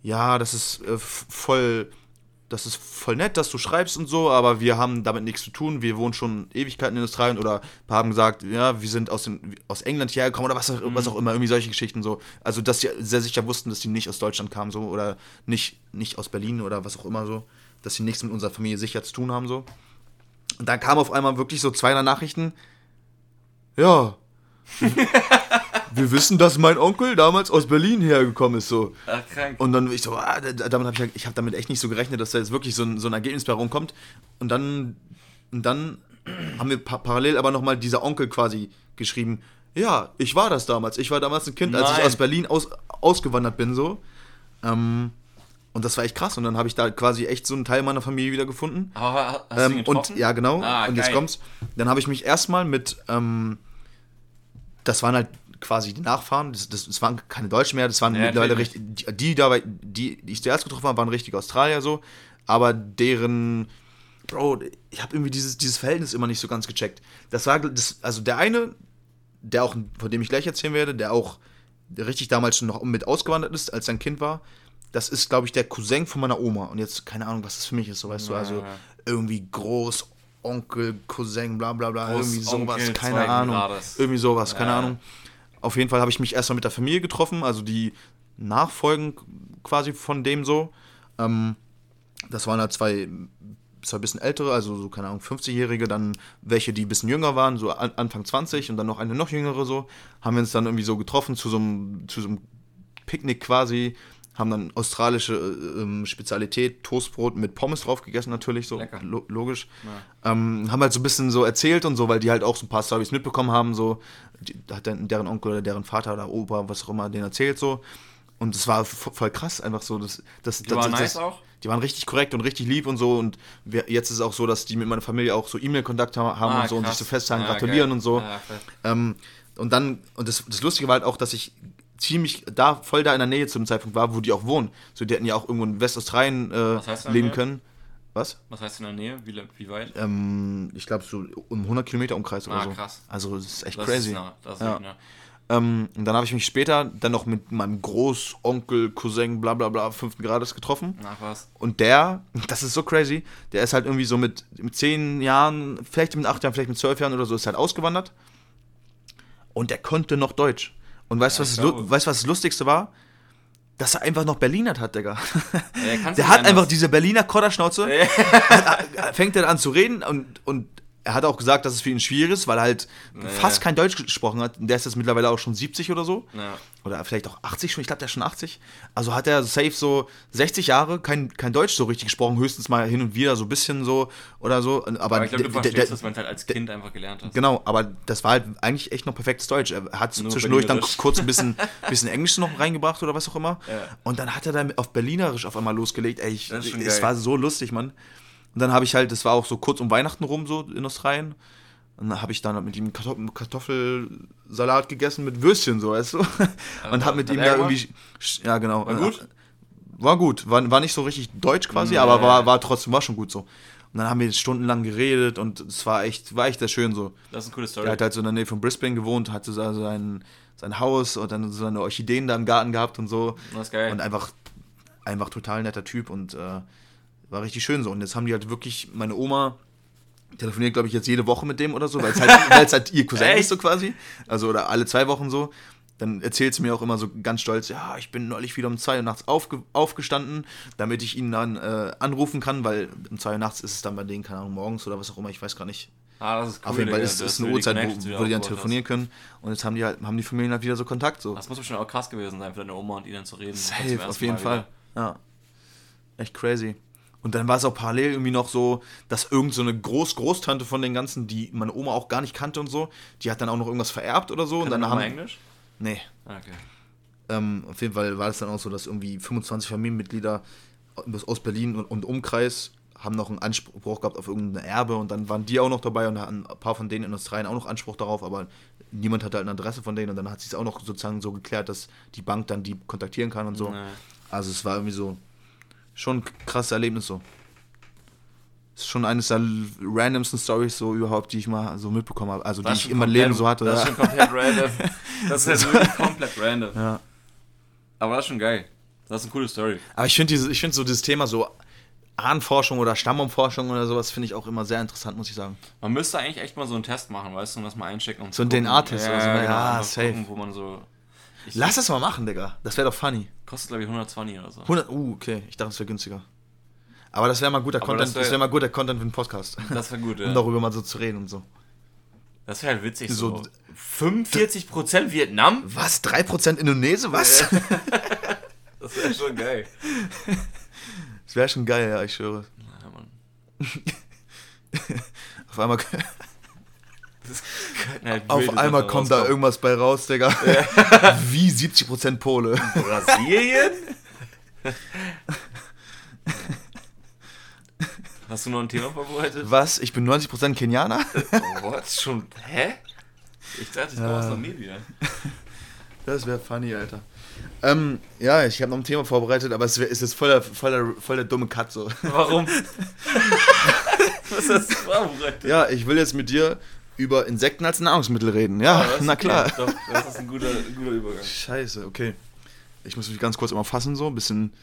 ja, das ist äh, voll, das ist voll nett, dass du schreibst und so, aber wir haben damit nichts zu tun. Wir wohnen schon Ewigkeiten in Australien oder haben gesagt, ja, wir sind aus, den, aus England hierher gekommen oder was, mhm. was auch immer, irgendwie solche Geschichten so. Also, dass sie sehr sicher wussten, dass sie nicht aus Deutschland kamen so oder nicht, nicht aus Berlin oder was auch immer so, dass sie nichts mit unserer Familie sicher zu tun haben so. Und dann kam auf einmal wirklich so zwei Nachrichten. Ja. wir wissen, dass mein Onkel damals aus Berlin hergekommen ist, so. Ach, krank. Und dann ich so, ah, damit hab ich, ich habe damit echt nicht so gerechnet, dass da jetzt wirklich so ein, so ein Ergebnis bei rumkommt. Und dann, und dann haben wir pa parallel aber nochmal dieser Onkel quasi geschrieben, ja, ich war das damals. Ich war damals ein Kind, als Nein. ich aus Berlin aus, ausgewandert bin, so. Ähm, und das war echt krass. Und dann habe ich da quasi echt so einen Teil meiner Familie wieder gefunden. Aber hast ähm, du ihn Und ja, genau. Ah, und geil. jetzt kommt's. Dann habe ich mich erstmal mit, ähm, das waren halt quasi die Nachfahren, das, das, das waren keine Deutschen mehr, das waren ja, mittlerweile richtig, die, die, dabei, die, die ich zuerst getroffen habe, waren richtige Australier so, aber deren, Bro, ich habe irgendwie dieses, dieses Verhältnis immer nicht so ganz gecheckt. Das war, das, also der eine, der auch, von dem ich gleich erzählen werde, der auch der richtig damals schon noch mit ausgewandert ist, als sein Kind war, das ist, glaube ich, der Cousin von meiner Oma. Und jetzt, keine Ahnung, was das für mich ist, so weißt ja, du, also irgendwie groß, Onkel, Cousin, bla bla bla, irgendwie sowas, keine Ahnung. Grades. Irgendwie sowas, keine ja. Ahnung. Auf jeden Fall habe ich mich erstmal mit der Familie getroffen, also die Nachfolgen quasi von dem so. Ähm, das waren halt zwei, zwei bisschen ältere, also so, keine Ahnung, 50-Jährige, dann welche, die ein bisschen jünger waren, so Anfang 20 und dann noch eine noch jüngere so. Haben wir uns dann irgendwie so getroffen zu so einem, zu so einem Picknick quasi haben dann australische äh, ähm, Spezialität, Toastbrot mit Pommes drauf gegessen, natürlich, so lo logisch. Ja. Ähm, haben halt so ein bisschen so erzählt und so, weil die halt auch so ein paar Stories mitbekommen haben, so, die, hat dann deren Onkel oder deren Vater oder Opa, was auch immer, denen erzählt, so. Und es war voll krass, einfach so. Das, das, die das, waren das, nice auch? Die waren richtig korrekt und richtig lieb und so. Und wir, jetzt ist es auch so, dass die mit meiner Familie auch so E-Mail-Kontakt haben ah, und so krass. und sich so festhalten, ja, gratulieren geil. und so. Ja, ähm, und dann, und das, das Lustige war halt auch, dass ich ziemlich da, voll da in der Nähe zu dem Zeitpunkt war, wo die auch wohnen. So, die hätten ja auch irgendwo in Westaustralien äh, leben können. Was? Was heißt in der Nähe? Wie, wie weit? Ähm, ich glaube so um 100 Kilometer Umkreis ah, oder so. krass. Also das ist echt das crazy. Ist nah. Das ist ja. nah. Ähm, und dann habe ich mich später dann noch mit meinem Großonkel, Cousin, bla bla bla, fünften Grades getroffen. Ach was. Und der, das ist so crazy, der ist halt irgendwie so mit, mit zehn Jahren, vielleicht mit acht Jahren, vielleicht mit zwölf Jahren oder so, ist halt ausgewandert. Und der konnte noch Deutsch. Und weißt du, ja, was, weißt, was das Lustigste war? Dass er einfach noch Berlinert hat, Digga. Ja, der hat einfach diese Berliner Kodderschnauze, ja. fängt dann an zu reden und, und er hat auch gesagt, dass es für ihn schwierig ist, weil er halt naja. fast kein Deutsch gesprochen hat. Der ist jetzt mittlerweile auch schon 70 oder so. Ja. Oder vielleicht auch 80 schon. Ich glaube, der ist schon 80. Also hat er safe so 60 Jahre kein, kein Deutsch so richtig gesprochen. Höchstens mal hin und wieder so ein bisschen so oder so. Aber, aber ich glaube, du verstehst, dass man halt als Kind einfach gelernt hat. Genau, aber das war halt eigentlich echt noch perfektes Deutsch. Er hat Nur zwischendurch dann kurz ein bisschen, bisschen Englisch noch reingebracht oder was auch immer. Ja. Und dann hat er dann auf Berlinerisch auf einmal losgelegt. Ey, ich, es war so lustig, Mann. Und dann habe ich halt, das war auch so kurz um Weihnachten rum, so in Australien. Und dann habe ich dann mit ihm Kartoffelsalat gegessen mit Würstchen, so, weißt du? und habe mit ihm da irgendwie. Ja, genau. War gut? War gut. War, war nicht so richtig deutsch quasi, nee. aber war, war trotzdem, war schon gut so. Und dann haben wir stundenlang geredet und es war echt, war echt sehr schön so. Das ist eine coole Story. Der hat halt so in der Nähe von Brisbane gewohnt, hatte so sein, sein Haus und dann so seine Orchideen da im Garten gehabt und so. Das ist geil. Und einfach, einfach total netter Typ und äh, war richtig schön so. Und jetzt haben die halt wirklich, meine Oma telefoniert, glaube ich, jetzt jede Woche mit dem oder so, weil es halt, weil's halt ihr Cousin ist so quasi. Also oder alle zwei Wochen so. Dann erzählt sie mir auch immer so ganz stolz, ja, ich bin neulich wieder um zwei Uhr nachts aufge aufgestanden, damit ich ihn dann äh, anrufen kann, weil um zwei Uhr nachts ist es dann bei denen, keine Ahnung, morgens oder was auch immer, ich weiß gar nicht. ah, das ist cool. Auf jeden Fall ist es eine Uhrzeit, wo, wo die dann telefonieren können. Und jetzt haben die halt, haben die Familien halt wieder so Kontakt. So. hast. Das muss bestimmt auch krass gewesen sein, für deine Oma und ihn dann zu reden. Safe, auf jeden Mal Fall. wieder. Ja. Echt crazy. Und dann war es auch parallel irgendwie noch so, dass irgend so eine Groß-Großtante von den ganzen, die meine Oma auch gar nicht kannte und so, die hat dann auch noch irgendwas vererbt oder so. und Kann dann haben. Oma Englisch? Nee. Ah, okay. Ähm, auf jeden Fall war es dann auch so, dass irgendwie 25 Familienmitglieder aus Berlin und, und Umkreis haben noch einen Anspruch gehabt auf irgendein Erbe und dann waren die auch noch dabei und ein paar von denen in Australien auch noch Anspruch darauf, aber niemand hatte halt eine Adresse von denen und dann hat sich es auch noch sozusagen so geklärt, dass die Bank dann die kontaktieren kann und so. Nee. Also es war irgendwie so schon ein krasses Erlebnis so. Ist schon eines der randomsten Stories so überhaupt, die ich mal so mitbekommen habe, also die Das ich ist in meinem Leben so hatte. Das ist ja. schon komplett random. Das ist halt wirklich komplett random. ja. Aber das ist schon geil. Das ist eine coole Story. Aber ich finde ich finde so dieses Thema so Ahnenforschung oder Stammbaumforschung oder sowas finde ich auch immer sehr interessant, muss ich sagen. Man müsste eigentlich echt mal so einen Test machen, weißt du, und das mal einchecken. Um So ein zu gucken. DNA-Test oder so, ne? Ja, einfach safe. Gucken, wo man so. Ich, Lass das mal machen, Digga. Das wäre doch funny. Kostet, glaube ich, 120 oder so. 100, uh, okay. Ich dachte, es wäre günstiger. Aber das wäre mal guter Aber Content, das das wär- wäre mal guter Content für einen Podcast. Das wäre gut, ja. Um darüber mal so zu reden und so. Das wäre halt witzig So- so. 45% Vietnam? Was? 3% Indonese? Was? Das wäre schon geil. Das wäre schon geil, ja, ich schwöre. Ja, Mann. Auf einmal, halt auf einmal kommt da irgendwas bei raus, Digga. Wie 70% Pole. Brasilien? Hast du noch ein Thema vorbereitet? Was? Ich bin 90% Kenianer? Oh, what? Schon. Hä? Ich dachte, ich komme aus Namibia. Das wäre funny, Alter. Ähm, ja, ich habe noch ein Thema vorbereitet, aber es ist jetzt voll der, voll, der, voll der dumme Cut so. Warum? Was hast du vorbereitet? Ja, ich will jetzt mit dir über Insekten als Nahrungsmittel reden. Ja, Ah, na okay. klar. Doch, das ist ein guter, guter Übergang. Scheiße, okay. Ich muss mich ganz kurz immer fassen, so ein bisschen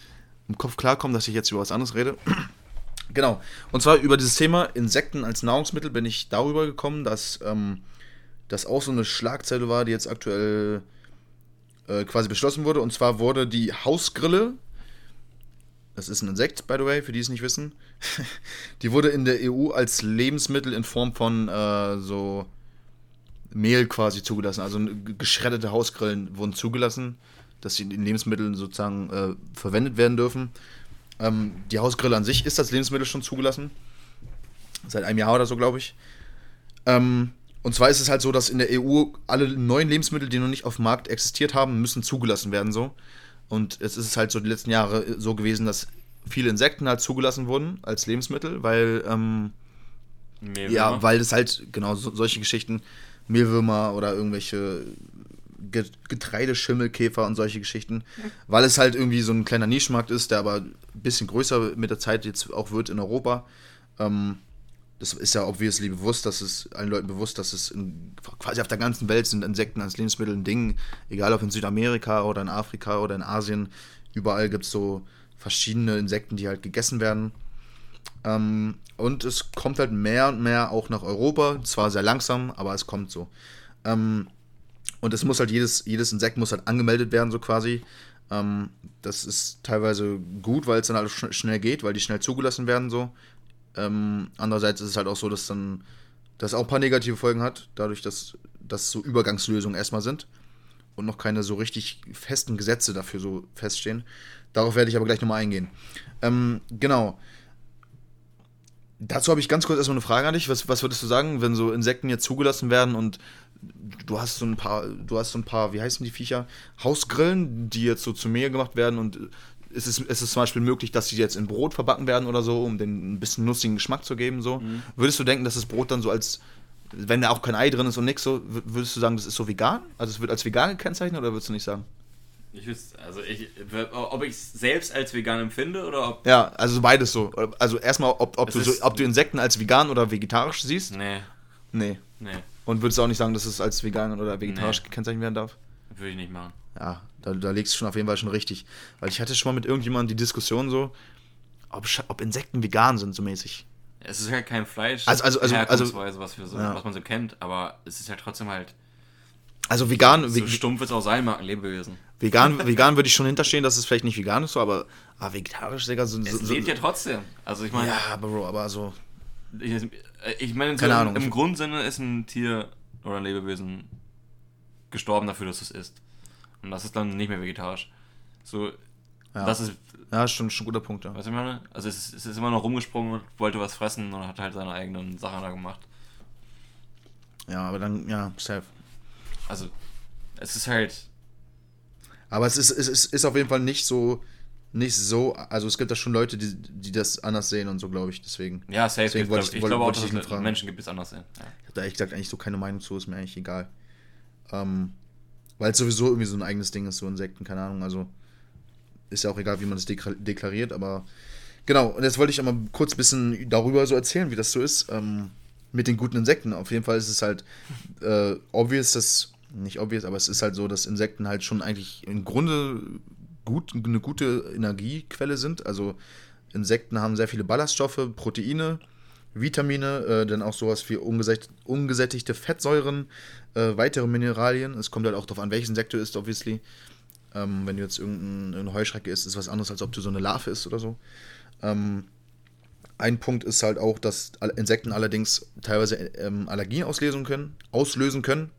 im Kopf klarkommen, dass ich jetzt über was anderes rede. genau. Und zwar über dieses Thema Insekten als Nahrungsmittel bin ich darüber gekommen, dass ähm, das auch so eine Schlagzeile war, die jetzt aktuell äh, quasi beschlossen wurde. Und zwar wurde die Hausgrille, das ist ein Insekt, by the way, für die es nicht wissen, die wurde in der EU als Lebensmittel in Form von äh, so Mehl quasi zugelassen. Also g- geschredderte Hausgrillen wurden zugelassen, dass sie in Lebensmitteln sozusagen äh, verwendet werden dürfen. Ähm, die Hausgrille an sich ist als Lebensmittel schon zugelassen. Seit einem Jahr oder so, glaube ich. Ähm, und zwar ist es halt so, dass in der EU alle neuen Lebensmittel, die noch nicht auf dem Markt existiert haben, müssen zugelassen werden so. Und jetzt ist es halt so die letzten Jahre so gewesen, dass viele Insekten halt zugelassen wurden als Lebensmittel, weil ähm, ja, weil das halt, genau, so, solche Geschichten, Mehlwürmer oder irgendwelche Ge- Getreideschimmelkäfer und solche Geschichten, weil es halt irgendwie so ein kleiner Nischenmarkt ist, der aber ein bisschen größer mit der Zeit jetzt auch wird in Europa. Ähm, das ist ja obviously bewusst, dass es allen Leuten bewusst, dass es in, quasi auf der ganzen Welt sind Insekten als Lebensmittel ein Ding, egal ob in Südamerika oder in Afrika oder in Asien, überall gibt es so verschiedene Insekten, die halt gegessen werden. Ähm, und es kommt halt mehr und mehr auch nach Europa. Zwar sehr langsam, aber es kommt so. Ähm, und es muss halt jedes, jedes Insekt muss halt angemeldet werden, so quasi. Ähm, das ist teilweise gut, weil es dann sch schnell geht, weil die schnell zugelassen werden, so. Ähm, andererseits ist es halt auch so, dass dann das auch ein paar negative Folgen hat, dadurch, dass das so Übergangslösungen erstmal sind und noch keine so richtig festen Gesetze dafür so feststehen. Darauf werde ich aber gleich nochmal eingehen. Ähm, genau. Dazu habe ich ganz kurz erstmal eine Frage an dich. Was, was würdest du sagen, wenn so Insekten jetzt zugelassen werden und du hast so ein paar, du hast so ein paar, wie heißen die Viecher? Hausgrillen, die jetzt so zu Mehl gemacht werden und ist es, ist es zum Beispiel möglich, dass die jetzt in Brot verbacken werden oder so, um den ein bisschen nussigen Geschmack zu geben, so? Würdest du denken, dass das Brot dann so als, wenn da auch kein Ei drin ist und nix so, würdest du sagen, das ist so vegan? Also es wird als vegan gekennzeichnet oder würdest du nicht sagen? Ich wüsste, also ich, ob ich es selbst als vegan empfinde oder ob. Ja, also beides so. Also erstmal, ob, ob, du, so, ob du Insekten als vegan oder vegetarisch siehst. Nee. Nee. Nee. Und würdest du auch nicht sagen, dass es als vegan oder vegetarisch nee. gekennzeichnet werden darf? Würde ich nicht machen. Ja, da, da legst du schon auf jeden Fall schon richtig. Weil ich hatte schon mal mit irgendjemandem die Diskussion so, ob, ob Insekten vegan sind, so mäßig. Es ist halt kein Fleisch. Also, also, also, also was, so, ja. was man so kennt, aber es ist halt trotzdem halt also vegan. So stumpf wird es auch sein, mag ein Lebewesen. Vegan, vegan würde ich schon hinterstehen, dass es vielleicht nicht vegan ist, so, aber, aber vegetarisch, Digga, so. Es so, lebt ja trotzdem. Also ich meine. Ja, Bro, aber so. Ich, ich meine, so im, im Grundsinne ist ein Tier oder ein Lebewesen gestorben dafür, dass es isst. Und das ist dann nicht mehr vegetarisch. So, ja. das ist. Ja, schon, schon ein guter Punkt, ja. Weißt du, ich meine? Also es ist, es ist immer noch rumgesprungen und wollte was fressen und hat halt seine eigenen Sachen da gemacht. Ja, aber dann, ja, safe also, es ist halt. Aber es ist, es ist, ist auf jeden Fall nicht so, nicht so, also es gibt da schon Leute, die, die das anders sehen und so, glaube ich, deswegen. Ja, safe. Deswegen wollte ich, ich glaube auch, dass es Menschen gibt, die es anders sehen. Ja. Ich habe da ehrlich gesagt eigentlich so keine Meinung zu, ist mir eigentlich egal. Ähm, weil es sowieso irgendwie so ein eigenes Ding ist, so Insekten, keine Ahnung, also ist ja auch egal, wie man es deklariert, aber genau, und jetzt wollte ich einmal kurz ein bisschen darüber so erzählen, wie das so ist, ähm, mit den guten Insekten. Auf jeden Fall ist es halt äh, obvious, dass nicht obvious, aber es ist halt so, dass Insekten halt schon eigentlich im Grunde gut, eine gute Energiequelle sind. Also Insekten haben sehr viele Ballaststoffe, Proteine, Vitamine, äh, dann auch sowas wie ungesätt ungesättigte Fettsäuren, äh, weitere Mineralien. Es kommt halt auch darauf an, welches Insekt du isst, obviously. Ähm, wenn du jetzt irgendeine Heuschrecke isst, ist es was anderes, als ob du so eine Larve isst oder so. Ähm, ein Punkt ist halt auch, dass Insekten allerdings teilweise ähm, Allergien auslösen können, auslösen können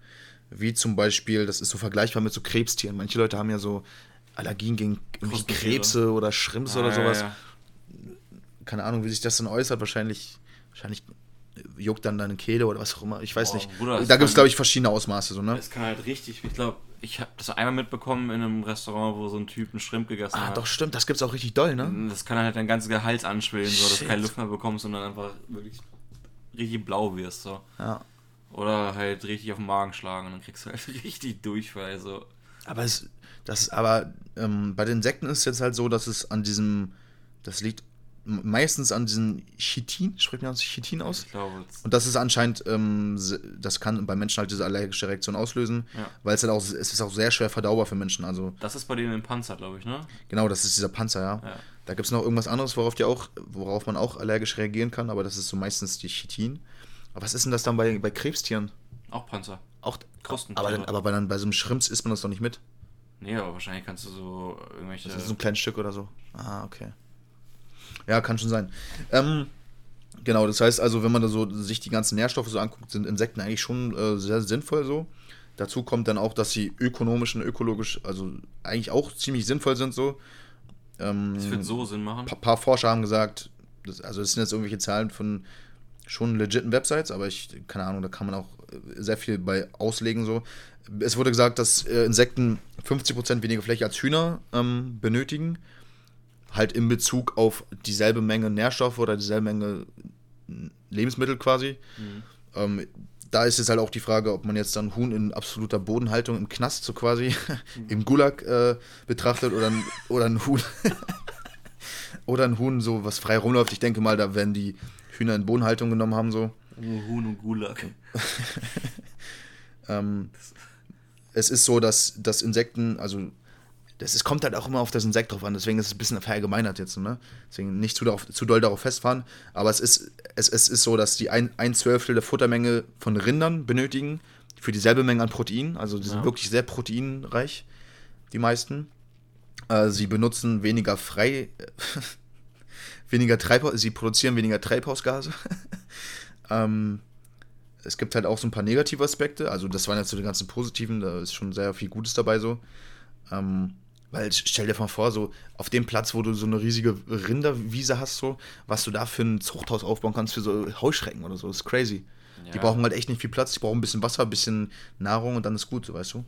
wie zum Beispiel, das ist so vergleichbar mit so Krebstieren. Manche Leute haben ja so Allergien gegen Krebse oder Schrimps ah, oder sowas. Ja, ja. Keine Ahnung, wie sich das dann äußert. Wahrscheinlich, wahrscheinlich juckt dann deine Kehle oder was auch immer. Ich weiß Boah, nicht. Bruder, da gibt es, glaube ich, verschiedene Ausmaße. So, ne? Es kann halt richtig, ich glaube, ich habe das einmal mitbekommen in einem Restaurant, wo so ein Typ einen Shrimp gegessen ah, hat. Ah, doch, stimmt, das gibt es auch richtig doll, ne? Das kann halt dein ganzes Gehalt anschwillen, so, dass du keine Luft mehr bekommst dann einfach wirklich richtig blau wirst. So. Ja. Oder halt richtig auf den Magen schlagen und dann kriegst du halt richtig Durchfall. So. Aber es, das aber ähm, bei den Insekten ist es jetzt halt so, dass es an diesem, das liegt meistens an diesem Chitin, spricht man das Chitin aus? Ich glaube. Und das ist anscheinend, ähm, das kann bei Menschen halt diese allergische Reaktion auslösen, ja. weil es halt auch, es ist auch sehr schwer verdaubar für Menschen. Also, das ist bei denen im Panzer, glaube ich, ne? Genau, das ist dieser Panzer, ja. ja. Da gibt es noch irgendwas anderes, worauf, die auch, worauf man auch allergisch reagieren kann, aber das ist so meistens die Chitin. Aber was ist denn das dann bei, bei Krebstieren? Auch Panzer. Auch Kosten. Aber, dann, aber bei, dann, bei so einem Schrimps isst man das doch nicht mit. Nee, aber wahrscheinlich kannst du so irgendwelche. Das ist so ein kleines Stück oder so. Ah, okay. Ja, kann schon sein. Ähm, genau, das heißt also, wenn man da so sich die ganzen Nährstoffe so anguckt, sind Insekten eigentlich schon äh, sehr sinnvoll so. Dazu kommt dann auch, dass sie ökonomisch und ökologisch, also eigentlich auch ziemlich sinnvoll sind so. Ähm, das würde so Sinn machen. Ein paar Forscher haben gesagt, das, also es sind jetzt irgendwelche Zahlen von schon legiten Websites, aber ich, keine Ahnung, da kann man auch äh, sehr viel bei auslegen so. Es wurde gesagt, dass äh, Insekten 50% weniger Fläche als Hühner ähm, benötigen. Halt in Bezug auf dieselbe Menge Nährstoffe oder dieselbe Menge Lebensmittel quasi. Mhm. Ähm, da ist jetzt halt auch die Frage, ob man jetzt dann Huhn in absoluter Bodenhaltung im Knast so quasi mhm. im Gulag äh, betrachtet oder, oder ein Huhn oder ein Huhn so was frei rumläuft. Ich denke mal, da werden die Hühner in Bodenhaltung genommen haben, so. Huhn und Gulag. ähm, es ist so, dass, dass Insekten, also das ist, kommt halt auch immer auf das Insekt drauf an, deswegen ist es ein bisschen verallgemeinert jetzt, ne? Deswegen nicht zu, darauf, zu doll darauf festfahren. Aber es ist, es, es ist so, dass die ein, ein Zwölftel der Futtermenge von Rindern benötigen für dieselbe Menge an Protein. Also die sind ja. wirklich sehr proteinreich, die meisten. Äh, sie benutzen weniger frei. weniger Treibhaus, sie produzieren weniger Treibhausgase. ähm, es gibt halt auch so ein paar negative Aspekte. Also, das waren jetzt so die ganzen positiven, da ist schon sehr viel Gutes dabei so. Ähm, weil stell dir mal vor, so auf dem Platz, wo du so eine riesige Rinderwiese hast, so, was du da für ein Zuchthaus aufbauen kannst für so Heuschrecken oder so, das ist crazy. Ja. Die brauchen halt echt nicht viel Platz, die brauchen ein bisschen Wasser, ein bisschen Nahrung und dann ist gut, so weißt du.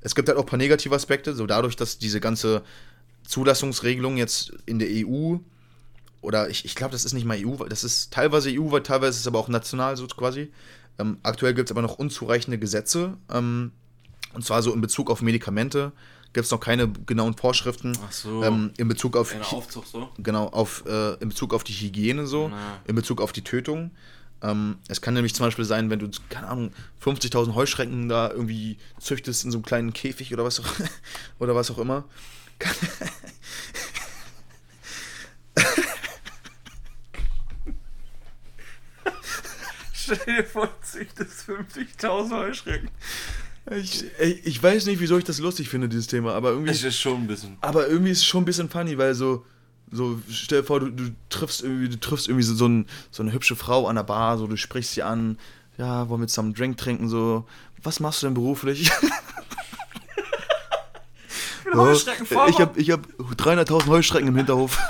Es gibt halt auch ein paar negative Aspekte, so dadurch, dass diese ganze Zulassungsregelung jetzt in der EU oder ich, ich glaube, das ist nicht mal EU, das ist teilweise EU, weil teilweise ist es aber auch national so quasi. Ähm, aktuell gibt es aber noch unzureichende Gesetze. Ähm, und zwar so in Bezug auf Medikamente, gibt es noch keine genauen Vorschriften so. ähm, in Bezug auf Aufzucht so? genau auf äh, in Bezug auf die Hygiene so, Na. in Bezug auf die Tötung. Ähm, es kann nämlich zum Beispiel sein, wenn du keine Ahnung 50.000 Heuschrecken da irgendwie züchtest in so einem kleinen Käfig oder was auch oder was auch immer. Stell dir vor, züchtest 50.000 Heuschrecken. Ich, ich weiß nicht, wieso ich das lustig finde dieses Thema, aber irgendwie Das ist schon ein bisschen. Aber irgendwie ist es schon ein bisschen funny, weil so, so stell dir vor, du, du triffst irgendwie, du triffst irgendwie so, so, ein, so eine hübsche Frau an der Bar, so du sprichst sie an, ja, wollen wir zusammen einen Drink trinken, so, was machst du denn beruflich? bin Heuschreckenfarmer. ich hab, ich hab 300.000 Heuschrecken im Hinterhof.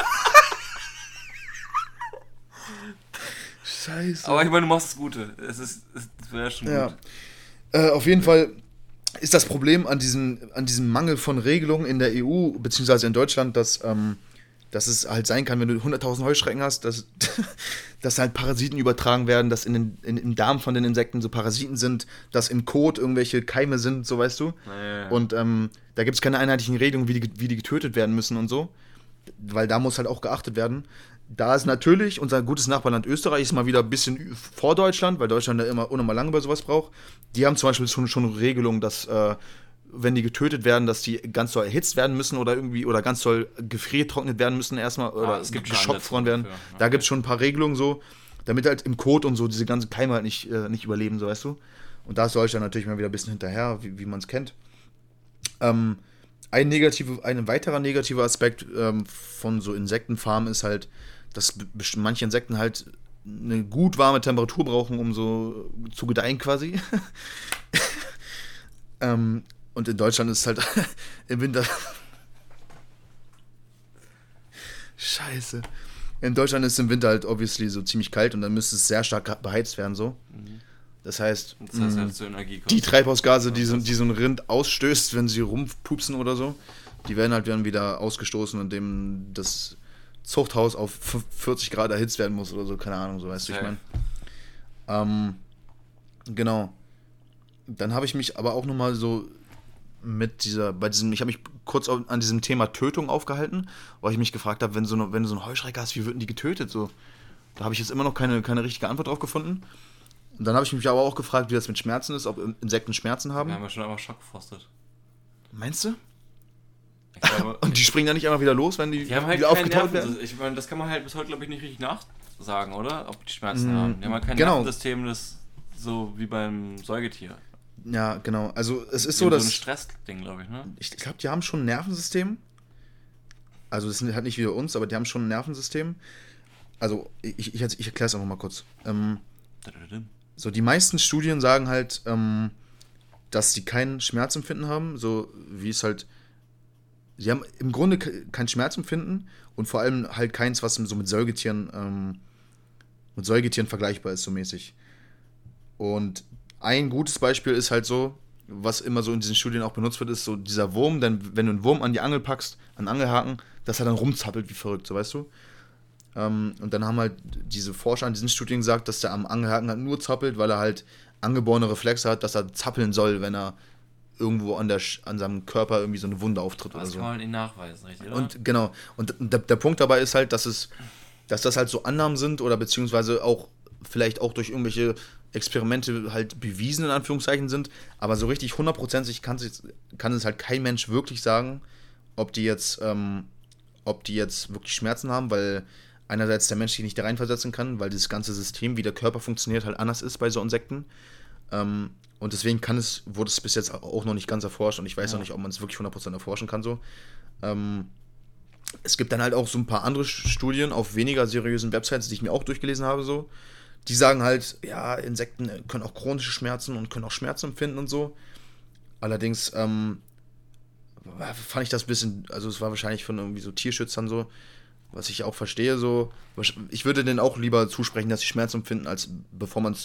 Scheiße. Aber ich meine, du machst das Gute. Es ist, es wäre schon Ja. gut. Äh, auf jeden Fall ist das Problem an diesem, an diesem Mangel von Regelungen in der EU, beziehungsweise in Deutschland, dass, ähm, dass es halt sein kann, wenn du 100.000 Heuschrecken hast, dass, dass halt Parasiten übertragen werden, dass in den, in, im Darm von den Insekten so Parasiten sind, dass im Kot irgendwelche Keime sind, so weißt du. Ja. Und ähm, da gibt es keine einheitlichen Regelungen, wie die, wie die getötet werden müssen und so. Weil da muss halt auch geachtet werden. Da ist natürlich unser gutes Nachbarland Österreich ist mal wieder ein bisschen vor Deutschland, weil Deutschland da immer unnormal lange bei sowas braucht. Die haben zum Beispiel schon, schon Regelungen, dass äh, wenn die getötet werden, dass die ganz doll erhitzt werden müssen oder irgendwie oder ganz doll gefriertrocknet werden müssen erstmal oder es gibt worden werden. dafür. Da gibt es schon ein paar Regelungen so, damit halt im Kot und so diese ganzen Keime halt nicht, äh, nicht überleben, so weißt du. Und da ist Deutschland natürlich mal wieder ein bisschen hinterher, wie, wie man es kennt. Ähm, ein, negative, ein weiterer negativer Aspekt ähm, von so Insektenfarmen ist halt, dass manche Insekten halt eine gut warme Temperatur brauchen, um so zu gedeihen quasi. ähm, und in Deutschland ist es halt im Winter. Scheiße. In Deutschland ist es im Winter halt obviously so ziemlich kalt und dann müsste es sehr stark beheizt werden so. Das heißt, Das heißt, mh, halt so die Treibhausgase, die so, die so ein Rind ausstößt, wenn sie rumpupsen oder so, die werden halt dann wieder ausgestoßen, indem das Zuchthaus auf f- 40 Grad erhitzt werden muss oder so, keine Ahnung, so weißt du, ich meine. Ähm, genau. Dann habe ich mich aber auch nochmal so mit dieser, bei diesem, ich habe mich kurz an diesem Thema Tötung aufgehalten, weil ich mich gefragt habe, wenn, so eine, wenn du so einen Heuschrecker hast, wie würden die getötet? So, da habe ich jetzt immer noch keine, keine richtige Antwort drauf gefunden. Und dann habe ich mich aber auch gefragt, wie das mit Schmerzen ist, ob Insekten Schmerzen haben. Wir haben ja schon einmal schockgefrostet. Meinst du? Und die springen dann nicht einfach wieder los, wenn die, die haben halt wieder kein aufgetaut werden? Ich meine, das kann man halt bis heute, glaube ich, nicht richtig nachsagen, oder? Ob die Schmerzen Mm, haben. Die haben halt kein genau. Nervensystem, das so wie beim Säugetier. Ja, genau. Also es ist Die so, dass so ein Stressding, glaube ich, ne? ich glaube, die haben schon ein Nervensystem. Also das sind halt nicht wie bei uns, aber die haben schon ein Nervensystem. Also ich, ich, ich erkläre es einfach mal kurz. Ähm, so die meisten Studien sagen halt, ähm, dass sie kein Schmerzempfinden haben, so wie es halt. Sie haben im Grunde ke- kein Schmerzempfinden und vor allem halt keins, was so mit Säugetieren, ähm, mit Säugetieren vergleichbar ist, so mäßig. Und ein gutes Beispiel ist halt so, was immer so in diesen Studien auch benutzt wird, ist so dieser Wurm, denn wenn du einen Wurm an die Angel packst, an Angelhaken, dass er dann rumzappelt wie verrückt, so weißt du? Ähm, und dann haben halt diese Forscher an diesen Studien gesagt, dass der am Angelhaken halt nur zappelt, weil er halt angeborene Reflexe hat, dass er zappeln soll, wenn er irgendwo an, der, an seinem Körper irgendwie so eine Wunde auftritt oder Das so. kann man nicht nachweisen, richtig? Oder? Und genau, und der, der Punkt dabei ist halt, dass es, dass das halt so Annahmen sind oder beziehungsweise auch vielleicht auch durch irgendwelche Experimente halt bewiesen in Anführungszeichen sind, aber so richtig hundertprozentig kann es, kann es halt kein Mensch wirklich sagen, ob die jetzt, ähm, ob die jetzt wirklich Schmerzen haben, weil einerseits der Mensch sich nicht da reinversetzen kann, weil das ganze System, wie der Körper funktioniert, halt anders ist bei so Insekten. Ähm, und deswegen kann es, wurde es bis jetzt auch noch nicht ganz erforscht und ich weiß Ja. auch nicht, ob man es wirklich 100% erforschen kann so. Ähm, es gibt dann halt auch so ein paar andere Studien auf weniger seriösen Websites, die ich mir auch durchgelesen habe, so. Die sagen halt, ja, Insekten können auch chronische Schmerzen und können auch Schmerzen empfinden und so. Allerdings ähm, fand ich das ein bisschen, also es war wahrscheinlich von irgendwie so Tierschützern so, was ich auch verstehe, so. Ich würde denen auch lieber zusprechen, dass sie Schmerzen empfinden, als bevor man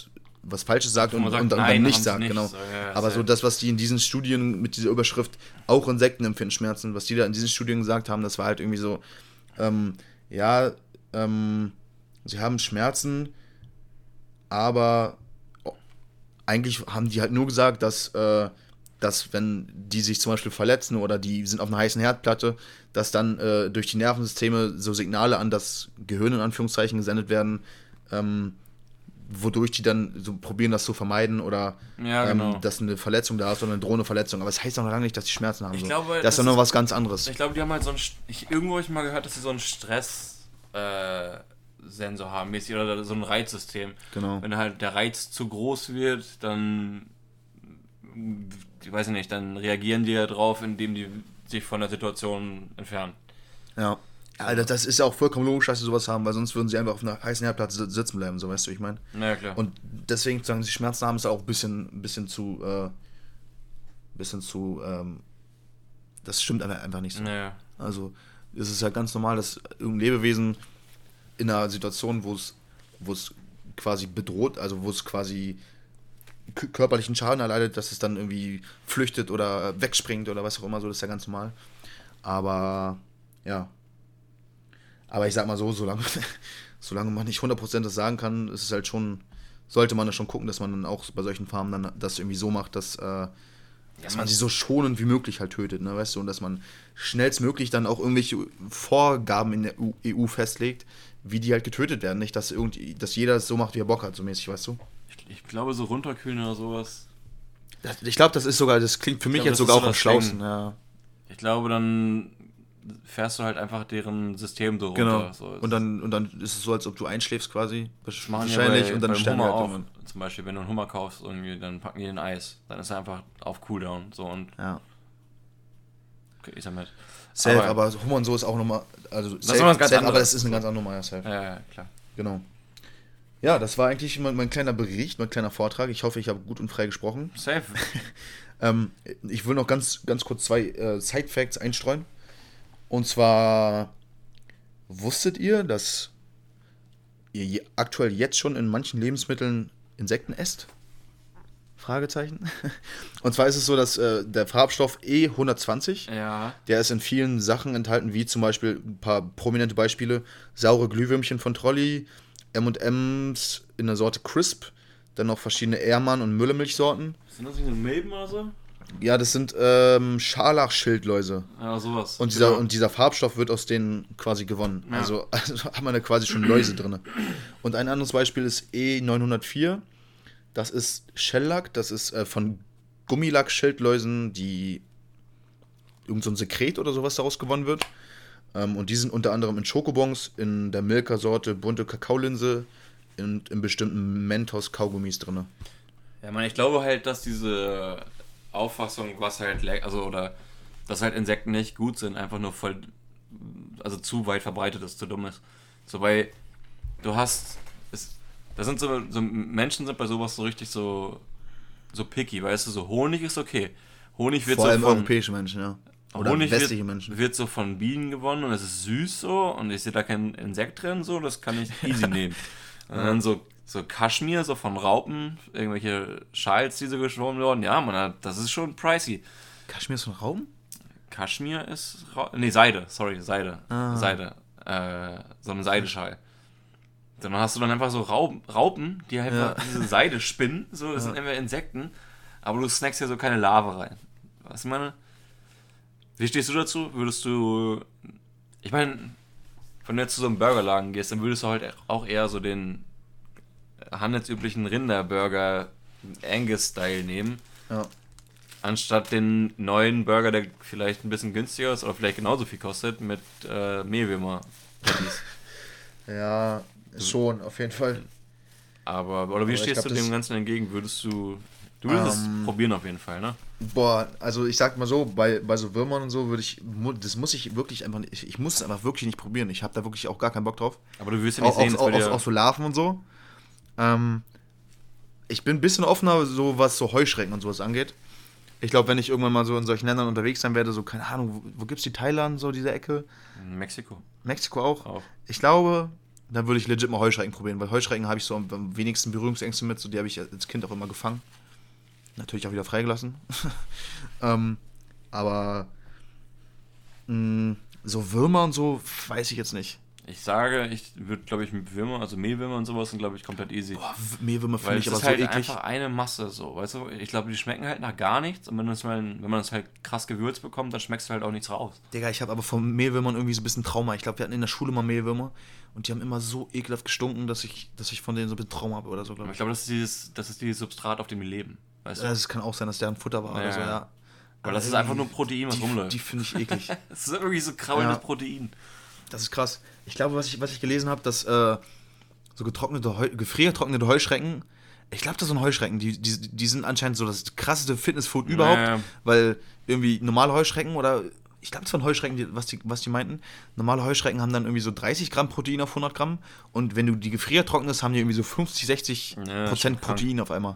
was Falsches sagt und, sagt, und, und nein, dann nicht sagt, nicht. genau. So, ja, Aber so das, was die in diesen Studien mit dieser Überschrift auch Insekten empfinden Schmerzen, was die da in diesen Studien gesagt haben, das war halt irgendwie so, ähm, ja, ähm, sie haben Schmerzen, aber eigentlich haben die halt nur gesagt, dass, äh, dass wenn die sich zum Beispiel verletzen oder die sind auf einer heißen Herdplatte, dass dann äh, durch die Nervensysteme so Signale an das Gehirn in Anführungszeichen gesendet werden, ähm, wodurch die dann so probieren, das zu vermeiden oder Ja, genau. ähm, dass eine Verletzung da ist oder eine drohende Verletzung. Aber das heißt noch lange nicht, dass die Schmerzen haben. Ich so. glaube, das, ist doch noch was ganz anderes. Ich glaube, die haben halt so ein. Ich, irgendwo habe ich mal gehört, dass sie so einen Stress-Sensor haben, mäßig, oder so ein Reizsystem. Genau. Wenn halt der Reiz zu groß wird, dann. Ich weiß nicht, dann reagieren die ja drauf, indem die sich von der Situation entfernen. Ja. Ja, das, das ist ja auch vollkommen logisch, dass sie sowas haben, weil sonst würden sie einfach auf einer heißen Herdplatte si- sitzen bleiben, so weißt du, wie ich meine. Naja, klar. Und deswegen sagen sie Schmerzen haben ist auch ein bisschen, ein bisschen zu, äh, bisschen zu, ähm, das stimmt einfach nicht so. naja. Also es ist ja ganz normal, dass irgendein Lebewesen in einer Situation, wo es, wo es quasi bedroht, also wo es quasi körperlichen Schaden erleidet, dass es dann irgendwie flüchtet oder wegspringt oder was auch immer, so das ist ja ganz normal. Aber ja. Aber ich sag mal so, solange, solange man nicht 100% das sagen kann, ist es halt schon, sollte man da schon gucken, dass man dann auch bei solchen Farmen dann das irgendwie so macht, dass, äh, dass man sie so schonend wie möglich halt tötet, ne, weißt du, und dass man schnellstmöglich dann auch irgendwelche Vorgaben in der EU festlegt, wie die halt getötet werden, nicht, dass irgendwie, dass jeder es so macht, wie er Bock hat, so mäßig, weißt du? Ich, ich glaube, so runterkühlen oder sowas. Das, ich glaube, das ist sogar, das klingt für mich glaube, jetzt sogar auch am schlausten, ja. Ich glaube, dann fährst du halt einfach deren System so runter. Genau. So, und dann und dann ist es so, als ob du einschläfst quasi, Das wahrscheinlich, bei, und dann sterben Hummer halt irgendwann. Zum Beispiel, wenn du einen Hummer kaufst, irgendwie, dann packen die den Eis. Dann ist er einfach auf Cooldown. So und Ja. okay, ich sag mit. Safe, aber, Hummer und so ist auch nochmal, also safe, ist ganz safe, aber das ist eine ganz andere Nummer, ja, safe. Ja, ja, klar. Genau. Ja, das war eigentlich mein, mein kleiner Bericht, mein kleiner Vortrag. Ich hoffe, ich habe gut und frei gesprochen. Safe. Ähm, ich will noch ganz, ganz kurz zwei äh, Side-Facts einstreuen. Und zwar, wusstet ihr, dass ihr aktuell jetzt schon in manchen Lebensmitteln Insekten esst? Fragezeichen. Und zwar ist es so, dass äh, der Farbstoff E120, Ja. der ist in vielen Sachen enthalten, wie zum Beispiel ein paar prominente Beispiele: saure Glühwürmchen von Trolli, M&M's in der Sorte Crisp, dann noch verschiedene Ehrmann- und Müllemilchsorten. Sind das nicht so Milben oder so? Ja, das sind ähm, Scharlachschildläuse. Ja, sowas. Und dieser, Genau. und dieser Farbstoff wird aus denen quasi gewonnen. Ja. Also, also hat man da quasi schon Läuse drin. Und ein anderes Beispiel ist E904. Das ist Shellack. Das ist äh, von Gummilack-Schildläusen, die irgend so ein Sekret oder sowas daraus gewonnen wird. Ähm, und die sind unter anderem in Schokobons, in der Milka-Sorte bunte Kakaolinse und in bestimmten Mentos-Kaugummis drin. Ja, man, ich glaube halt, dass diese Auffassung, was halt, also, oder, dass halt Insekten nicht gut sind, einfach nur voll, also zu weit verbreitet ist, zu dumm ist. So, weil du hast, es, da sind so, so, Menschen sind bei sowas so richtig so, so picky, weißt du, so Honig ist okay. Honig wird Vor so allem von, europäische Menschen, ja. Oder Honig westliche wird, Menschen. wird so von Bienen gewonnen und es ist süß so und ich sehe da kein Insekt drin, so, das kann ich easy nehmen. Und dann so, so Kaschmir, so von Raupen, irgendwelche Schals, die so geschwommen wurden, ja, man, das ist schon pricey. Kaschmir ist von Raum? Kaschmir ist, Ra nee, Seide, sorry, Seide, Ah. Seide, äh, so ein Seideschal. Dann hast du dann einfach so Raupen, Raupen die halt einfach diese Seide spinnen, so, das sind entweder Insekten, aber du snackst ja so keine Larve rein. Was ich meine? Wie stehst du dazu? Würdest du. Ich meine, wenn du jetzt zu so einem Burgerladen gehst, dann würdest du halt auch eher so den handelsüblichen Rinderburger Angus-Style nehmen, Ja. anstatt den neuen Burger, der vielleicht ein bisschen günstiger ist oder vielleicht genauso viel kostet, mit äh, Mehlwürmer. Ja, schon, auf jeden Fall. Aber, oder wie ich stehst glaub, du dem Ganzen entgegen? Würdest du. Du würdest Ähm, es probieren auf jeden Fall, ne? Boah, also ich sag mal so, bei, bei so Würmern und so würde ich, das muss ich wirklich einfach nicht, ich, ich muss es einfach wirklich nicht probieren. Ich habe da wirklich auch gar keinen Bock drauf. Aber du wirst ja nicht Auch, sehen, auch, auch, auch so Larven und so. Ähm, ich bin ein bisschen offener, so was so Heuschrecken und sowas angeht. Ich glaube, wenn ich irgendwann mal so in solchen Ländern unterwegs sein werde, so, keine Ahnung, wo, wo gibt's die Thailand, so diese Ecke? in Mexiko Mexiko auch? auch. Ich glaube, dann würde ich legit mal Heuschrecken probieren, weil Heuschrecken habe ich so am, am wenigsten Berührungsängste mit, so die habe ich als Kind auch immer gefangen. Natürlich auch wieder freigelassen. ähm, aber mh, so Würmer und so, weiß ich jetzt nicht. Ich sage, ich würde, glaube ich, mit Würmer, also Mehlwürmer und sowas sind, glaube ich, komplett easy. Boah, Mehlwürmer finde ich aber ist so halt eklig. einfach eine Masse so, weißt du? Ich glaube, die schmecken halt nach gar nichts und wenn, das mal, wenn man das halt krass gewürzt bekommt, dann schmeckst du halt auch nichts raus. Digga, ich habe aber von Mehlwürmern irgendwie so ein bisschen Trauma. Ich glaube, wir hatten in der Schule mal Mehlwürmer und die haben immer so ekelhaft gestunken, dass ich, dass ich von denen so ein bisschen Trauma habe oder so, glaube ich ich. glaube, das ist dieses, das ist dieses Substrat, auf dem wir leben. Weißt du? Es kann auch sein, dass der ein Futter war oder Ja, so, ja. Weil das ist einfach nur Protein, was die, rumläuft. Die finde ich eklig. Das ist irgendwie so kraulendes Ja. Protein. Das ist krass. Ich glaube, was ich, was ich gelesen habe, dass äh, so getrocknete, Heu gefriergetrocknete Heuschrecken, ich glaube, das sind Heuschrecken, die, die, die sind anscheinend so das krasseste Fitnessfood überhaupt, Ja. weil irgendwie normale Heuschrecken oder ich glaube, es waren Heuschrecken, die, was, die, was die meinten. Normale Heuschrecken haben dann irgendwie so 30 Gramm Protein auf 100 Gramm und wenn du die gefriertrocknest, haben die irgendwie so 50, 60 Ja, Prozent. Protein auf einmal.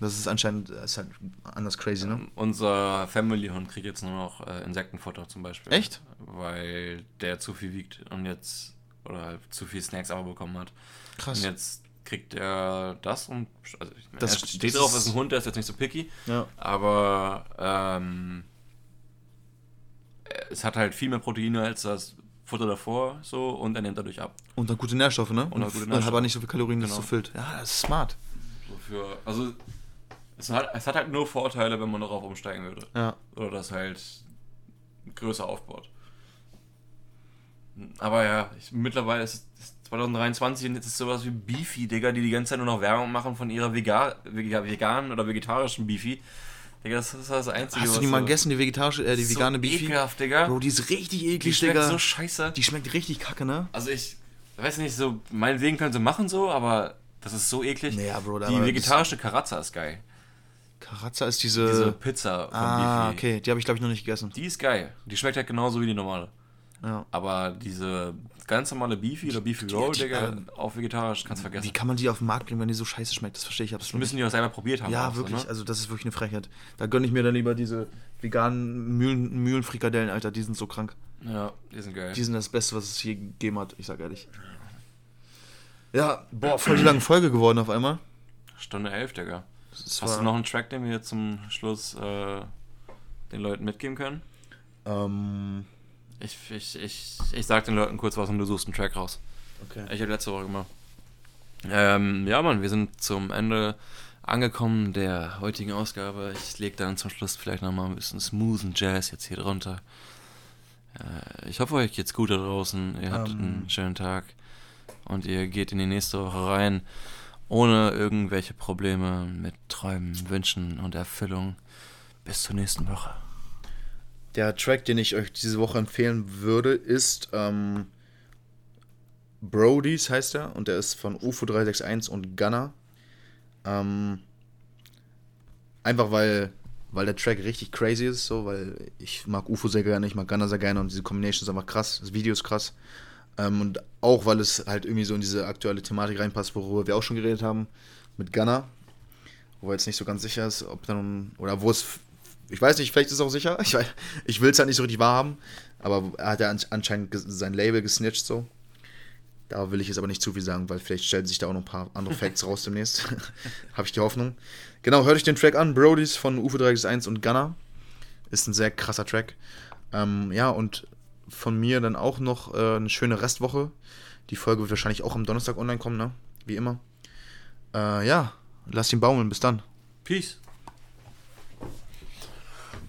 Das ist anscheinend das ist halt anders crazy, ne? Unser Family-Hund kriegt jetzt nur noch äh, Insektenfutter zum Beispiel. Echt? Weil der zu viel wiegt und jetzt, oder halt zu viel Snacks aber bekommen hat. Krass. Und jetzt kriegt er das und, also ich meine, Das- steht das drauf, ist- ein Hund, der ist jetzt nicht so picky, Ja. aber ähm, es hat halt viel mehr Proteine als das Futter davor so und er nimmt dadurch ab. Und dann gute Nährstoffe, ne? Und, dann gute und Nährstoffe. aber nicht so viel Kalorien, Genau. so füllt. Ja, das ist smart. So für, also es hat, es hat halt nur Vorteile, wenn man darauf umsteigen würde. Ja. Oder das halt größer aufbaut. Aber ja, ich, mittlerweile ist es 2023 und jetzt ist sowas wie Beefy, Digga, die die ganze Zeit nur noch Werbung machen von ihrer Vega, Vega, veganen oder vegetarischen Beefy. Digga, das ist das Einzige, Hast du die mal gegessen, die vegetarische, äh, die so vegane Beefy? ekelhaft, Digga. Bro, die ist richtig eklig, die schmeckt Digga. so scheiße. die schmeckt richtig kacke, ne? Also ich weiß nicht, so meinetwegen können sie machen so, aber das ist so eklig. Naja, Bro, da die vegetarische Karazza ist geil. Karazza ist diese. Diese Pizza von ah, Beefy. okay. Die habe ich, glaube ich, noch nicht gegessen. Die ist geil. Die schmeckt halt genauso wie die normale. Ja. Aber diese ganz normale Beefy oder Beefy Roll, die- Digga, ähm, auf vegetarisch, kannst Wie vergessen. kann man die auf den Markt bringen, wenn die so scheiße schmeckt? Das verstehe ich absolut müssen nicht. die auch selber probiert haben. Ja, auch wirklich. So, ne? Also, das ist wirklich eine Frechheit. Da gönne ich mir dann lieber diese veganen Mühlen, Mühlenfrikadellen, Alter. Die sind so krank. Ja, die sind geil. Die sind das Beste, was es je gegeben hat, ich sag ehrlich. Ja, boah, voll die lange Folge geworden auf einmal. Stunde 11, Digga. Hast du noch einen Track, den wir zum Schluss äh, den Leuten mitgeben können? Ähm, Ich, ich, ich, ich sag den Leuten kurz was und du suchst einen Track raus. okay. Ich habe letzte Woche gemacht. Ähm, ja, Mann, wir sind zum Ende angekommen der heutigen Ausgabe. Ich leg dann zum Schluss vielleicht nochmal ein bisschen smoothen Jazz jetzt hier drunter. Äh, ich hoffe, euch geht's gut da draußen. Ihr habt Ähm. einen schönen Tag. Und ihr geht in die nächste Woche rein, ohne irgendwelche Probleme mit Träumen, Wünschen und Erfüllung. Bis zur nächsten Woche. Der Track, den ich euch diese Woche empfehlen würde, ist ähm, Brodies heißt er und der ist von UFO 361 und Gunner. Ähm, einfach weil, weil der Track richtig crazy ist, so, weil ich mag UFO sehr gerne, ich mag Gunner sehr gerne und diese Combination ist einfach krass, das Video ist krass. Ähm, und auch weil es halt irgendwie so in diese aktuelle Thematik reinpasst, worüber wir auch schon geredet haben, mit Gunner, wo er jetzt nicht so ganz sicher ist, ob dann, oder wo es ich weiß nicht, vielleicht ist es auch sicher. Ich, weiß- ich will es halt nicht so richtig wahrhaben. Aber er hat ja an- anscheinend sein Label gesnitcht so. Da will ich jetzt aber nicht zu viel sagen, weil vielleicht stellen sich da auch noch ein paar andere Facts raus demnächst. Habe ich die Hoffnung. Genau, hört euch den Track an. Brodies von UFO 361 und Gunner. Ist ein sehr krasser Track. Ähm, ja, und von mir dann auch noch äh, eine schöne Restwoche. Die Folge wird wahrscheinlich auch am Donnerstag online kommen, ne? Wie immer. Äh, ja, lasst ihn baumeln. Bis dann. Peace.